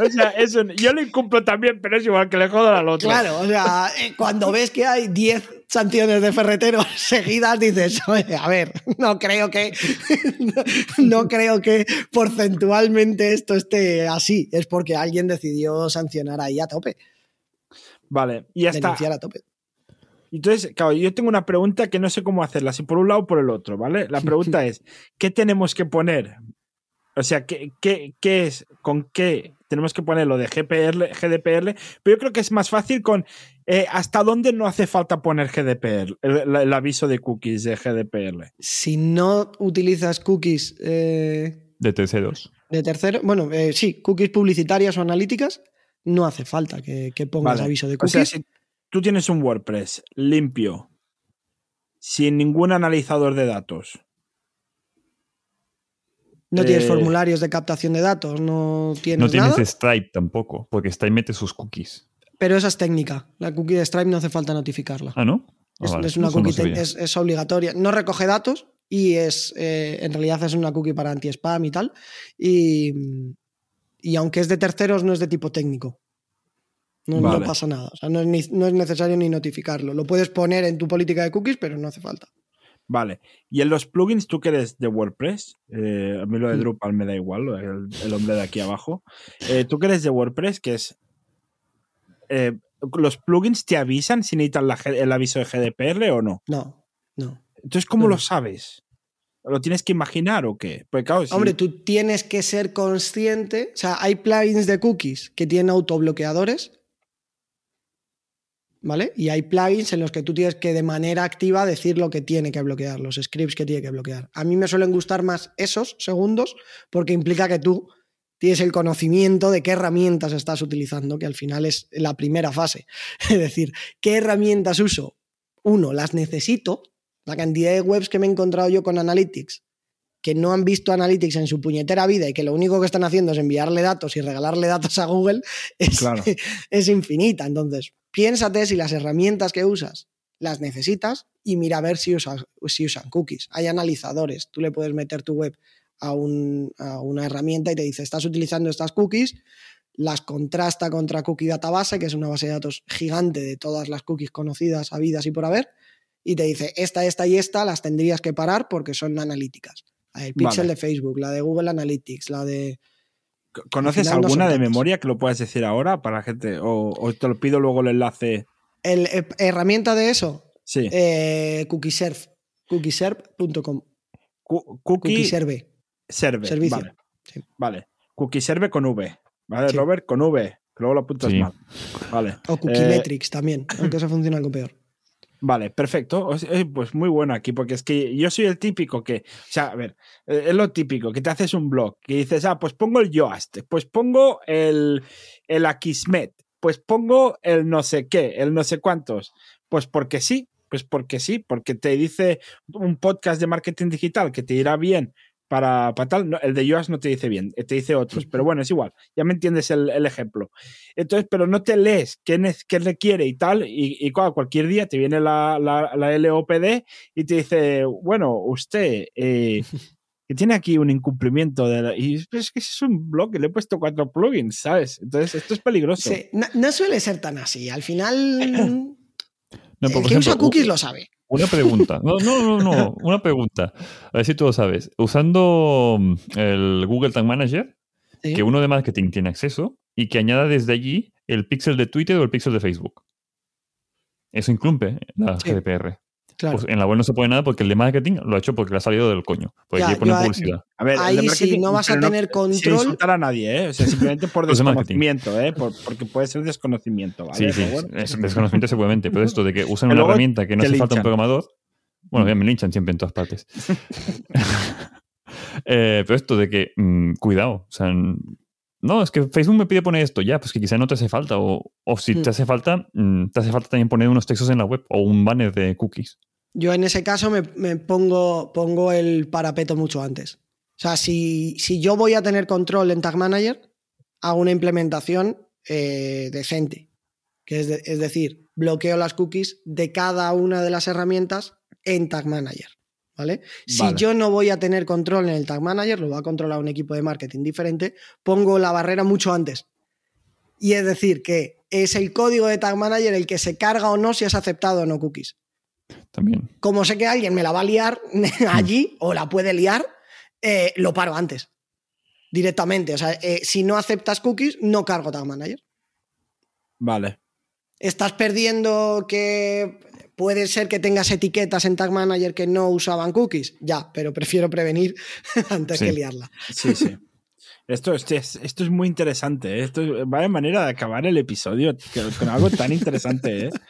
O sea, eso, yo lo incumplo también, pero es igual que le jodo al otro. Claro, o sea, eh, cuando ves que hay 10 sanciones de ferretero seguidas, dices, "Oye, a ver, no creo que no creo que porcentualmente esto esté así. Es porque alguien decidió sancionar ahí a tope, Vale, y ya está. denunciar a tope. Entonces, claro, yo tengo una pregunta que no sé cómo hacerla, si por un lado o por el otro, ¿vale? La pregunta es, ¿qué tenemos que poner? O sea, ¿qué, qué, qué es, con qué tenemos que poner lo de GPR, GDPR? Pero yo creo que es más fácil con eh, hasta dónde no hace falta poner GDPR, el, el aviso de cookies de GDPR. Si no utilizas cookies eh, De terceros. de tercero, bueno, eh, sí, cookies publicitarias o analíticas, no hace falta que, que pongas Vale. aviso de O cookies. sea, si tú tienes un WordPress limpio, sin ningún analizador de datos, no tienes eh, formularios de captación de datos, no tienes No tienes nada. Stripe tampoco, porque Stripe mete sus cookies. Pero esa es técnica. La cookie de Stripe no hace falta notificarla. Ah, ¿no? Ah, es, vale. es una no cookie, es, es obligatoria. No recoge datos y es eh, en realidad es una cookie para anti-spam y tal. Y, y aunque es de terceros, no es de tipo técnico. No, pasa nada. O sea, no es, ni- no es necesario ni notificarlo. Lo puedes poner en tu política de cookies, pero no hace falta. Vale. Y en los plugins, ¿tú que eres de WordPress? Eh, a mí lo de. Drupal me da igual, el, el hombre de aquí abajo. Eh, ¿Tú que eres de WordPress? Que es. eh, ¿Los plugins te avisan si necesitan la el aviso de GDPR o no? No, no. Entonces, ¿cómo No, lo sabes? ¿Lo tienes que imaginar o qué? Porque, claro, si- Hombre, tú tienes que ser consciente. O sea, hay plugins de cookies que tienen autobloqueadores. ¿Vale? Y hay plugins en los que tú tienes que de manera activa decir lo que tiene que bloquear, los scripts que tiene que bloquear. A mí me suelen gustar más esos segundos porque implica que tú tienes el conocimiento de qué herramientas estás utilizando, que al final es la primera fase. Es decir, ¿qué herramientas uso? Uno, las necesito. La cantidad de webs que me he encontrado yo con Analytics que no han visto Analytics en su puñetera vida y que lo único que están haciendo es enviarle datos y regalarle datos a Google es, Claro. es infinita. Entonces, piénsate si las herramientas que usas las necesitas y mira a ver si, usas, si usan cookies. Hay analizadores. Tú le puedes meter tu web a, un- a una herramienta y te dice, estás utilizando estas cookies, las contrasta contra Cookie Database, que es una base de datos gigante de todas las cookies conocidas, habidas y por haber, y te dice, esta, esta y esta las tendrías que parar porque son analíticas. Del Pixel Vale. de Facebook, la de Google Analytics, la de... ¿Conoces no alguna de memoria que lo puedas decir ahora para la gente? O, o te lo pido luego el enlace. El, eh, herramienta de eso, Sí. eh, CookieServe, cookieserve.com, Cu- cookie CookieServe, serve. servicio. Vale. Sí. Vale. Cookie serve con V. ¿Vale, Sí. Robert? Con V. Que luego lo apuntas Sí. mal. Vale. o Cookiemetrics también, aunque eso funciona algo peor. Vale, perfecto. Eh, Pues muy bueno aquí, porque es que yo soy el típico que, o sea, a ver, eh, es lo típico, que te haces un blog, que dices, ah, pues pongo el Yoast, pues pongo el, el Akismet, pues pongo el no sé qué, el no sé cuántos. Pues porque sí, pues porque sí, porque te dice un podcast de marketing digital que te irá bien para, para tal, no, el de Yoast no te dice bien, eh, te dice otros, pero bueno, es igual, ya me entiendes el, el ejemplo. Entonces, pero no te lees qué, ne- qué requiere y tal, y, y claro, cualquier día te viene la, la, la LOPD y te dice, bueno, usted, eh, que tiene aquí un incumplimiento de la- y es que es un blog que le he puesto cuatro plugins, ¿sabes? Entonces, esto es peligroso. Sí, no, no suele ser tan así. Al final, No, el que usa cookies lo sabe. Una pregunta. No, no, no, no. Una pregunta. A ver si tú lo sabes. Usando mm, el Google Tag Manager, Sí. que uno de marketing tiene acceso y que añada desde allí el pixel de Twitter o el pixel de Facebook. Eso incumple la Sí, GDPR. Claro. Pues en la web no se pone nada porque el de marketing lo ha hecho porque le ha salido del coño. Porque Ya, publicidad. A ver, el de Ahí sí, no vas a tener Sin control. insultar a nadie, ¿eh? O sea, simplemente por marketing. desconocimiento, ¿eh? Por- porque puede ser desconocimiento, ¿vale? Sí, sí, es desconocimiento seguramente, pero esto de que usan una herramienta que no hace falta un programador, bueno, ya me linchan siempre en todas partes. Eh, pero esto de que, mm, cuidado, o sea, no, es que Facebook me pide poner esto, ya, pues que quizá no te hace falta, o, o si Hmm. te hace falta, mm, te hace falta también poner unos textos en la web o un banner de cookies. Yo en ese caso me, me pongo, pongo el parapeto mucho antes. O sea, si, si yo voy a tener control en Tag Manager, hago una implementación eh, decente. Que es, de- es decir, bloqueo las cookies de cada una de las herramientas en Tag Manager. ¿Vale? Si yo no voy a tener control en el Tag Manager, lo va a controlar un equipo de marketing diferente, pongo la barrera mucho antes. Y es decir, que es el código de Tag Manager el que se carga o no si has aceptado o no cookies. También. Como sé que alguien me la va a liar allí o la puede liar, eh, lo paro antes. Directamente. O sea, eh, si no aceptas cookies, no cargo Tag Manager. Vale. Estás perdiendo que puede ser que tengas etiquetas en Tag Manager que no usaban cookies. Ya, pero prefiero prevenir antes Sí. que liarla. Sí, sí. Esto, esto es, esto es muy interesante. ¿eh? Esto es- vaya manera de acabar el episodio con, con algo tan interesante. ¿eh?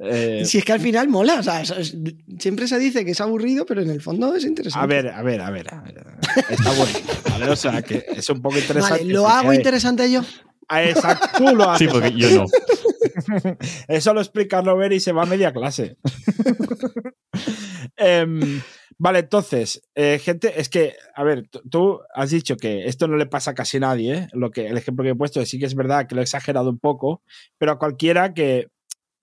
Eh, Si es que al final mola, o sea, eso es- siempre se dice que es aburrido, pero en el fondo es interesante. a ver, a ver, a ver. a ver. Está bueno. ¿vale? O sea, que es un poco interesante. Vale, ¿lo hago interesante yo? Ah, Exacto, tú lo Sí, haces. porque yo no. Eso lo explica Robert y se va a media clase. Em, vale, entonces, eh, gente, es que, a ver, tú- tú has dicho que esto no le pasa a casi nadie, ¿eh? Lo que, el ejemplo que he puesto sí que es verdad que lo he exagerado un poco, pero a cualquiera que,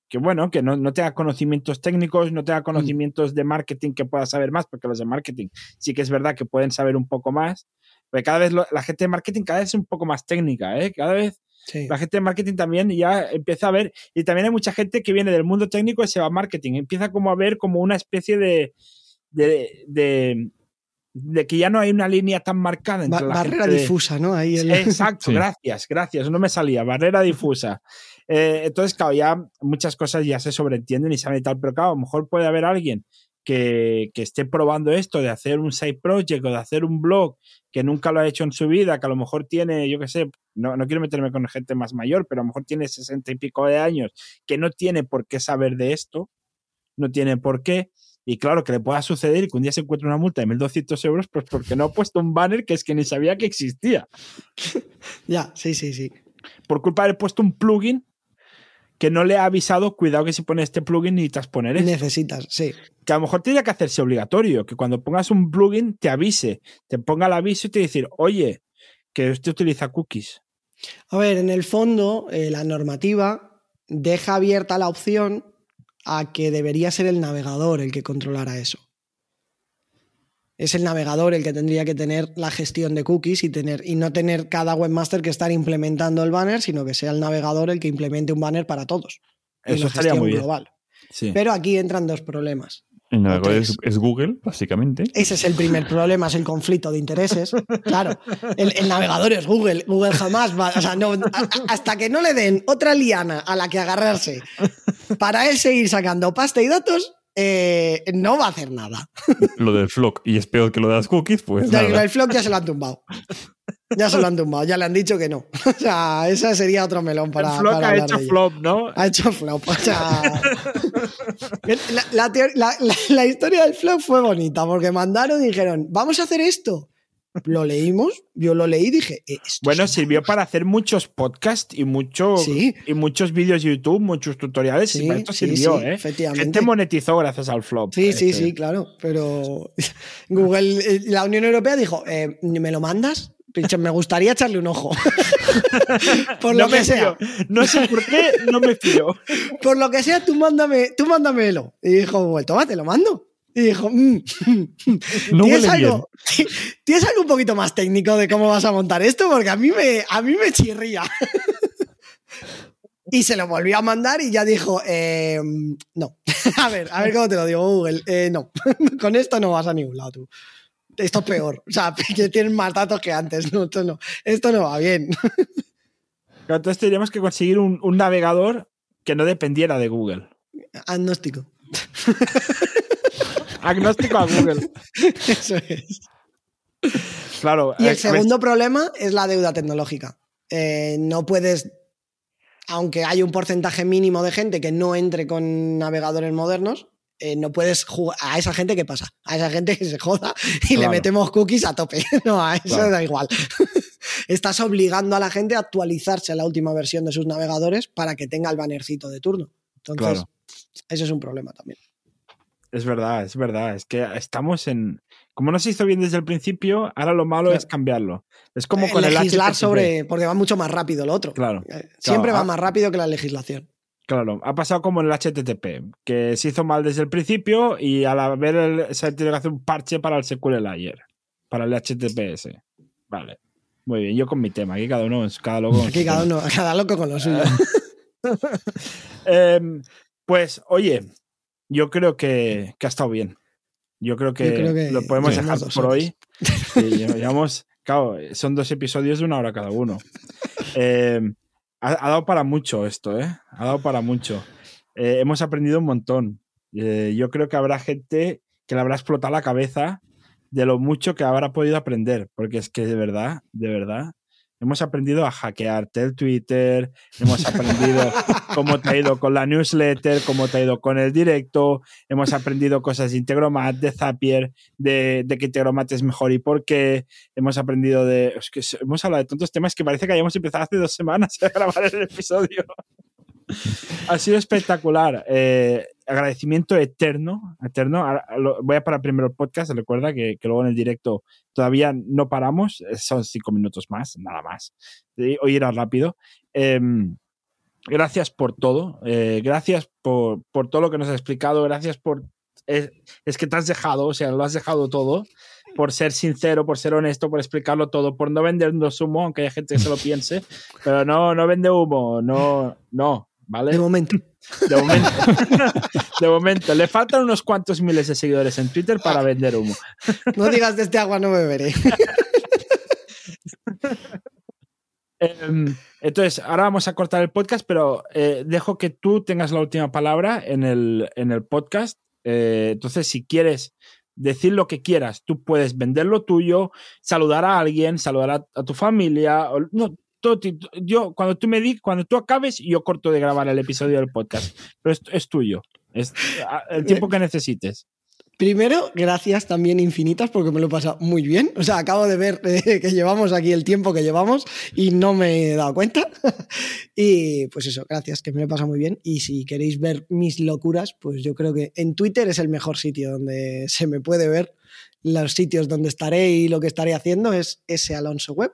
que bueno, que no, no tenga conocimientos técnicos, no tenga conocimientos de marketing que pueda saber más, porque los de marketing sí que es verdad que pueden saber un poco más, porque cada vez lo- la gente de marketing cada vez es un poco más técnica, ¿eh? Cada vez Sí. la gente de marketing también ya empieza a ver, y también hay mucha gente que viene del mundo técnico y se va a marketing, empieza como a ver como una especie de, de, de, de que ya no hay una línea tan marcada entre Ba- la barrera gente difusa, ¿no? Ahí el- Exacto, Sí. gracias, gracias, no me salía, barrera difusa. Eh, entonces, claro, ya muchas cosas ya se sobreentienden y saben y tal, pero claro, a lo mejor puede haber alguien que, que esté probando esto de hacer un side project o de hacer un blog que nunca lo ha hecho en su vida, que a lo mejor tiene, yo qué sé, no, no quiero meterme con gente más mayor, pero a lo mejor tiene sesenta y pico de años, que no tiene por qué saber de esto, no tiene por qué. Y claro, que le pueda suceder y que un día se encuentre una multa de 1.200 euros, pues porque no ha puesto un banner que es que ni sabía que existía Ya, sí, sí, sí. por culpa de haber puesto un plugin que no le ha avisado, cuidado que si pones este plugin necesitas poner esto. Necesitas, sí. Que a lo mejor tendría que hacerse obligatorio, que cuando pongas un plugin te avise, te ponga el aviso y te decir, oye, que usted utiliza cookies. A ver, en el fondo, eh, la normativa deja abierta la opción a que debería ser el navegador el que controlara eso. Es el navegador el que tendría que tener la gestión de cookies y, tener, y no tener cada webmaster que estar implementando el banner, sino que sea el navegador el que implemente un banner para todos. Eso la estaría gestión muy bien. global. Sí. Pero aquí entran dos problemas. El navegador es, Google, básicamente. Ese es el primer problema, es el conflicto de intereses. Claro, el, el navegador es Google. Google jamás va. O sea, no, hasta que no le den otra liana a la que agarrarse para él seguir sacando pasta y datos, eh, no va a hacer nada. Lo del flock y es peor que lo de las cookies, pues Ya, nada. el flock ya se lo han tumbado. Ya se lo han tumbado, ya le han dicho que no. O sea, ese sería otro melón para. el Flock para ha hecho de flop, ¿no? Ha hecho flop. O sea, la, la teor- la- la- la historia del flop fue bonita porque mandaron y dijeron, vamos a hacer esto. Lo leímos, yo lo leí y dije, "Eh, esto Bueno, sirvió para hacer muchos podcasts y, mucho, Sí. y muchos vídeos de YouTube, muchos tutoriales. y Sí, para esto sí, sirvió, sí, ¿eh? efectivamente. Gente monetizó gracias al flop. Sí, sí, Este, sí, claro. Pero Google, eh, la Unión Europea dijo, eh, ¿me lo mandas? Pinche, Me gustaría echarle un ojo. por lo no que sea. fío. No sé por qué, no me fío. Por lo que sea, tú mándame, tú mándamelo. Y dijo Google, toma, te lo mando. Y dijo, mm, No ¿tienes, huele algo, ¿tienes algo un poquito más técnico de cómo vas a montar esto? Porque a mí me, a mí me chirría. Y se lo volvió a mandar y ya dijo, eh, no. A ver, a ver cómo te lo digo, Google. Eh, no, con esto no vas a ningún lado tú. Esto es peor. O sea, que tienes más datos que antes. No, esto no, esto no va bien. Entonces tendríamos que conseguir un, un navegador que no dependiera de Google. Agnóstico. Agnóstico a Google. Eso es. Claro. Y eh, el ver, segundo problema es la deuda tecnológica. Eh, no puedes, aunque hay un porcentaje mínimo de gente que no entre con navegadores modernos, eh, no puedes jugar a esa gente que pasa, a esa gente que se joda y le metemos cookies a tope. No, a eso Claro. da igual. Estás obligando a la gente a actualizarse a la última versión de sus navegadores para que tenga el bannercito de turno. Entonces, Claro. ese es un problema también. Es verdad, es verdad. Es que estamos en. Como no se hizo bien desde el principio, ahora lo malo Claro. es cambiarlo. Es como Eh, con el legislar sobre. porque va mucho más rápido lo otro. Claro, Eh, Siempre Claro, va ah. más rápido que la legislación. claro. Ha pasado como en el HTTP, que se hizo mal desde el principio y al haber el- se ha tenido que hacer un parche para el SQL ayer, para el HTTPS. Vale. Muy bien, yo con mi tema, aquí cada uno, cada loco. Aquí cada uno, cada loco con lo suyo. Em, pues, oye, yo creo que, que ha estado bien. Yo creo que, Yo creo que lo podemos dejar por horas. hoy. Sí, lle- llevamos, claro, son dos episodios de una hora cada uno. Ha, ha dado para mucho esto, ¿eh? Ha dado para mucho. Eh, hemos aprendido un montón. Eh, yo creo que habrá gente que le habrá explotado la cabeza de lo mucho que habrá podido aprender, porque es que de verdad, de verdad, hemos aprendido a hackearte el Twitter, hemos aprendido cómo te ha ido con la newsletter, cómo te ha ido con el directo, hemos aprendido cosas de Integromat, de Zapier, de, de que Integromat es mejor y por qué, hemos aprendido de... Es que hemos hablado de tantos temas que parece que hayamos empezado hace dos semanas a grabar el episodio. Ha sido espectacular. Eh, agradecimiento eterno, eterno. Voy a parar primero el podcast, recuerda que, luego en el directo todavía no paramos, eh, son cinco minutos más, nada más. Hoy era rápido. Em, gracias por todo, eh, gracias por, por todo lo que nos has explicado, gracias por... Es que te has dejado, o sea, lo has dejado todo, por ser sincero, por ser honesto, por explicarlo todo, por no vendernos humo, aunque haya gente que se lo piense, pero no, no vende humo, no, no, ¿vale? De momento. De momento. de momento. Le faltan unos cuantos miles de seguidores en Twitter para vender humo. No digas de este agua no beberé. Em, entonces, ahora vamos a cortar el podcast, pero eh, dejo que tú tengas la última palabra en el, en el podcast. Eh, entonces, si quieres decir lo que quieras, tú puedes vender lo tuyo, saludar a alguien, saludar a, a tu familia. o- no, yo, cuando tú me di, cuando tú acabes, yo corto de grabar el episodio del podcast. Pero es, es tuyo. Es el tiempo que necesites. Primero, gracias también infinitas porque me lo he pasado muy bien. O sea, acabo de ver eh, que llevamos aquí el tiempo que llevamos y no me he dado cuenta. y pues eso, gracias, que me lo he pasado muy bien. Y si queréis ver mis locuras, pues yo creo que en Twitter es el mejor sitio donde se me puede ver. Los sitios donde estaré y lo que estaré haciendo es ese Alonso Web.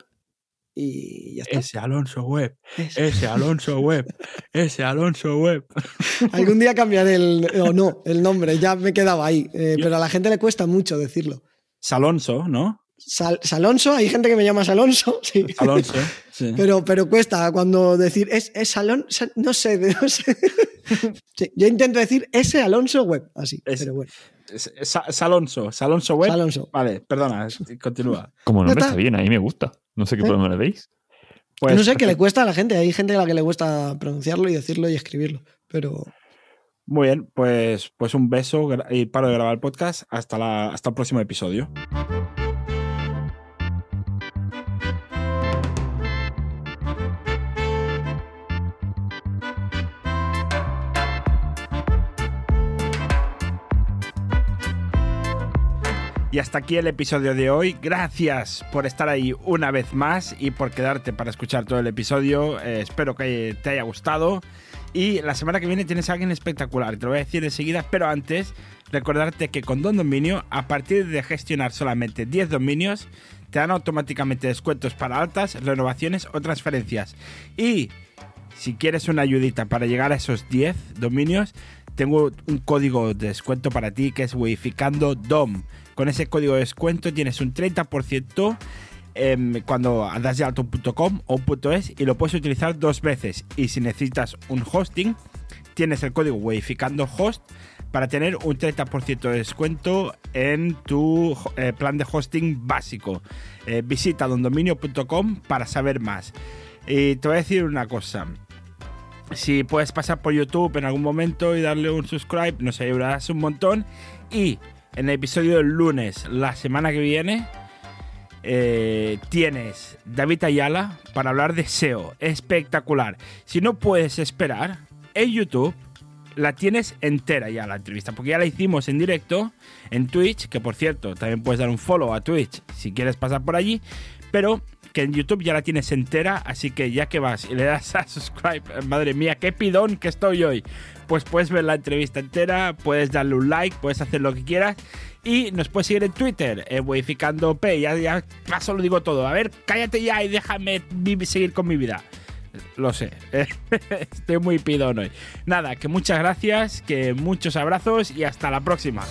Y ya está. Ese Alonso Web, Ese. ese Alonso Web, ese Alonso Web. Algún día cambiaré el, o no, el nombre, ya me quedaba ahí. Eh, pero a la gente le cuesta mucho decirlo. Salonso, ¿no? Sal- Salonso, hay gente que me llama Salonso, sí. Alonso. sí. Pero, pero cuesta cuando decir es, es Salón, Sa- no sé, no sé. Sí, yo intento decir ese Alonso Web, así, Es- pero bueno, Es- es Sa- Salonso, Salonso Web. Alonso. Vale, perdona, continúa. Como nombre está. está bien, a mí me gusta. No sé qué ¿Eh? problema le veis. Pues, no sé qué le cuesta a la gente, hay gente a la que le cuesta pronunciarlo y decirlo y escribirlo, pero Muy bien, pues, pues un beso y paro de grabar el podcast. Hasta, la, hasta el próximo episodio. Y hasta aquí el episodio de hoy. Gracias por estar ahí una vez más y por quedarte para escuchar todo el episodio. Eh, espero que te haya gustado. Y la semana que viene tienes a alguien espectacular. Te lo voy a decir enseguida, pero antes recordarte que con Don Dominio, a partir de gestionar solamente 10 dominios, te dan automáticamente descuentos para altas, renovaciones o transferencias. Y si quieres una ayudita para llegar a esos 10 dominios, tengo un código de descuento para ti que es Wificando DOM. Con ese código de descuento tienes un 30% em, cuando das de alto un .com o .es y lo puedes utilizar dos veces. Y si necesitas un hosting, tienes el código Wificando Host para tener un 30% de descuento en tu eh, plan de hosting básico. Eh, visita dondominio.com para saber más. Y te voy a decir una cosa. Si puedes pasar por YouTube en algún momento y darle un subscribe, nos ayudarás un montón. Y en el episodio del lunes, la semana que viene, eh, tienes David Ayala para hablar de SEO. Espectacular. Si no puedes esperar, en YouTube la tienes entera ya la entrevista, porque ya la hicimos en directo en Twitch, que por cierto, también puedes dar un follow a Twitch si quieres pasar por allí, pero que en YouTube ya la tienes entera, así que ya que vas y le das a subscribe, madre mía, qué pidón que estoy hoy, pues puedes ver la entrevista entera, puedes darle un like, puedes hacer lo que quieras y nos puedes seguir en Twitter, eh, Modificando P, ya, ya paso lo digo todo, a ver, cállate ya y déjame seguir con mi vida. Lo sé, estoy muy pidón hoy. Nada, que muchas gracias, que muchos abrazos y hasta la próxima.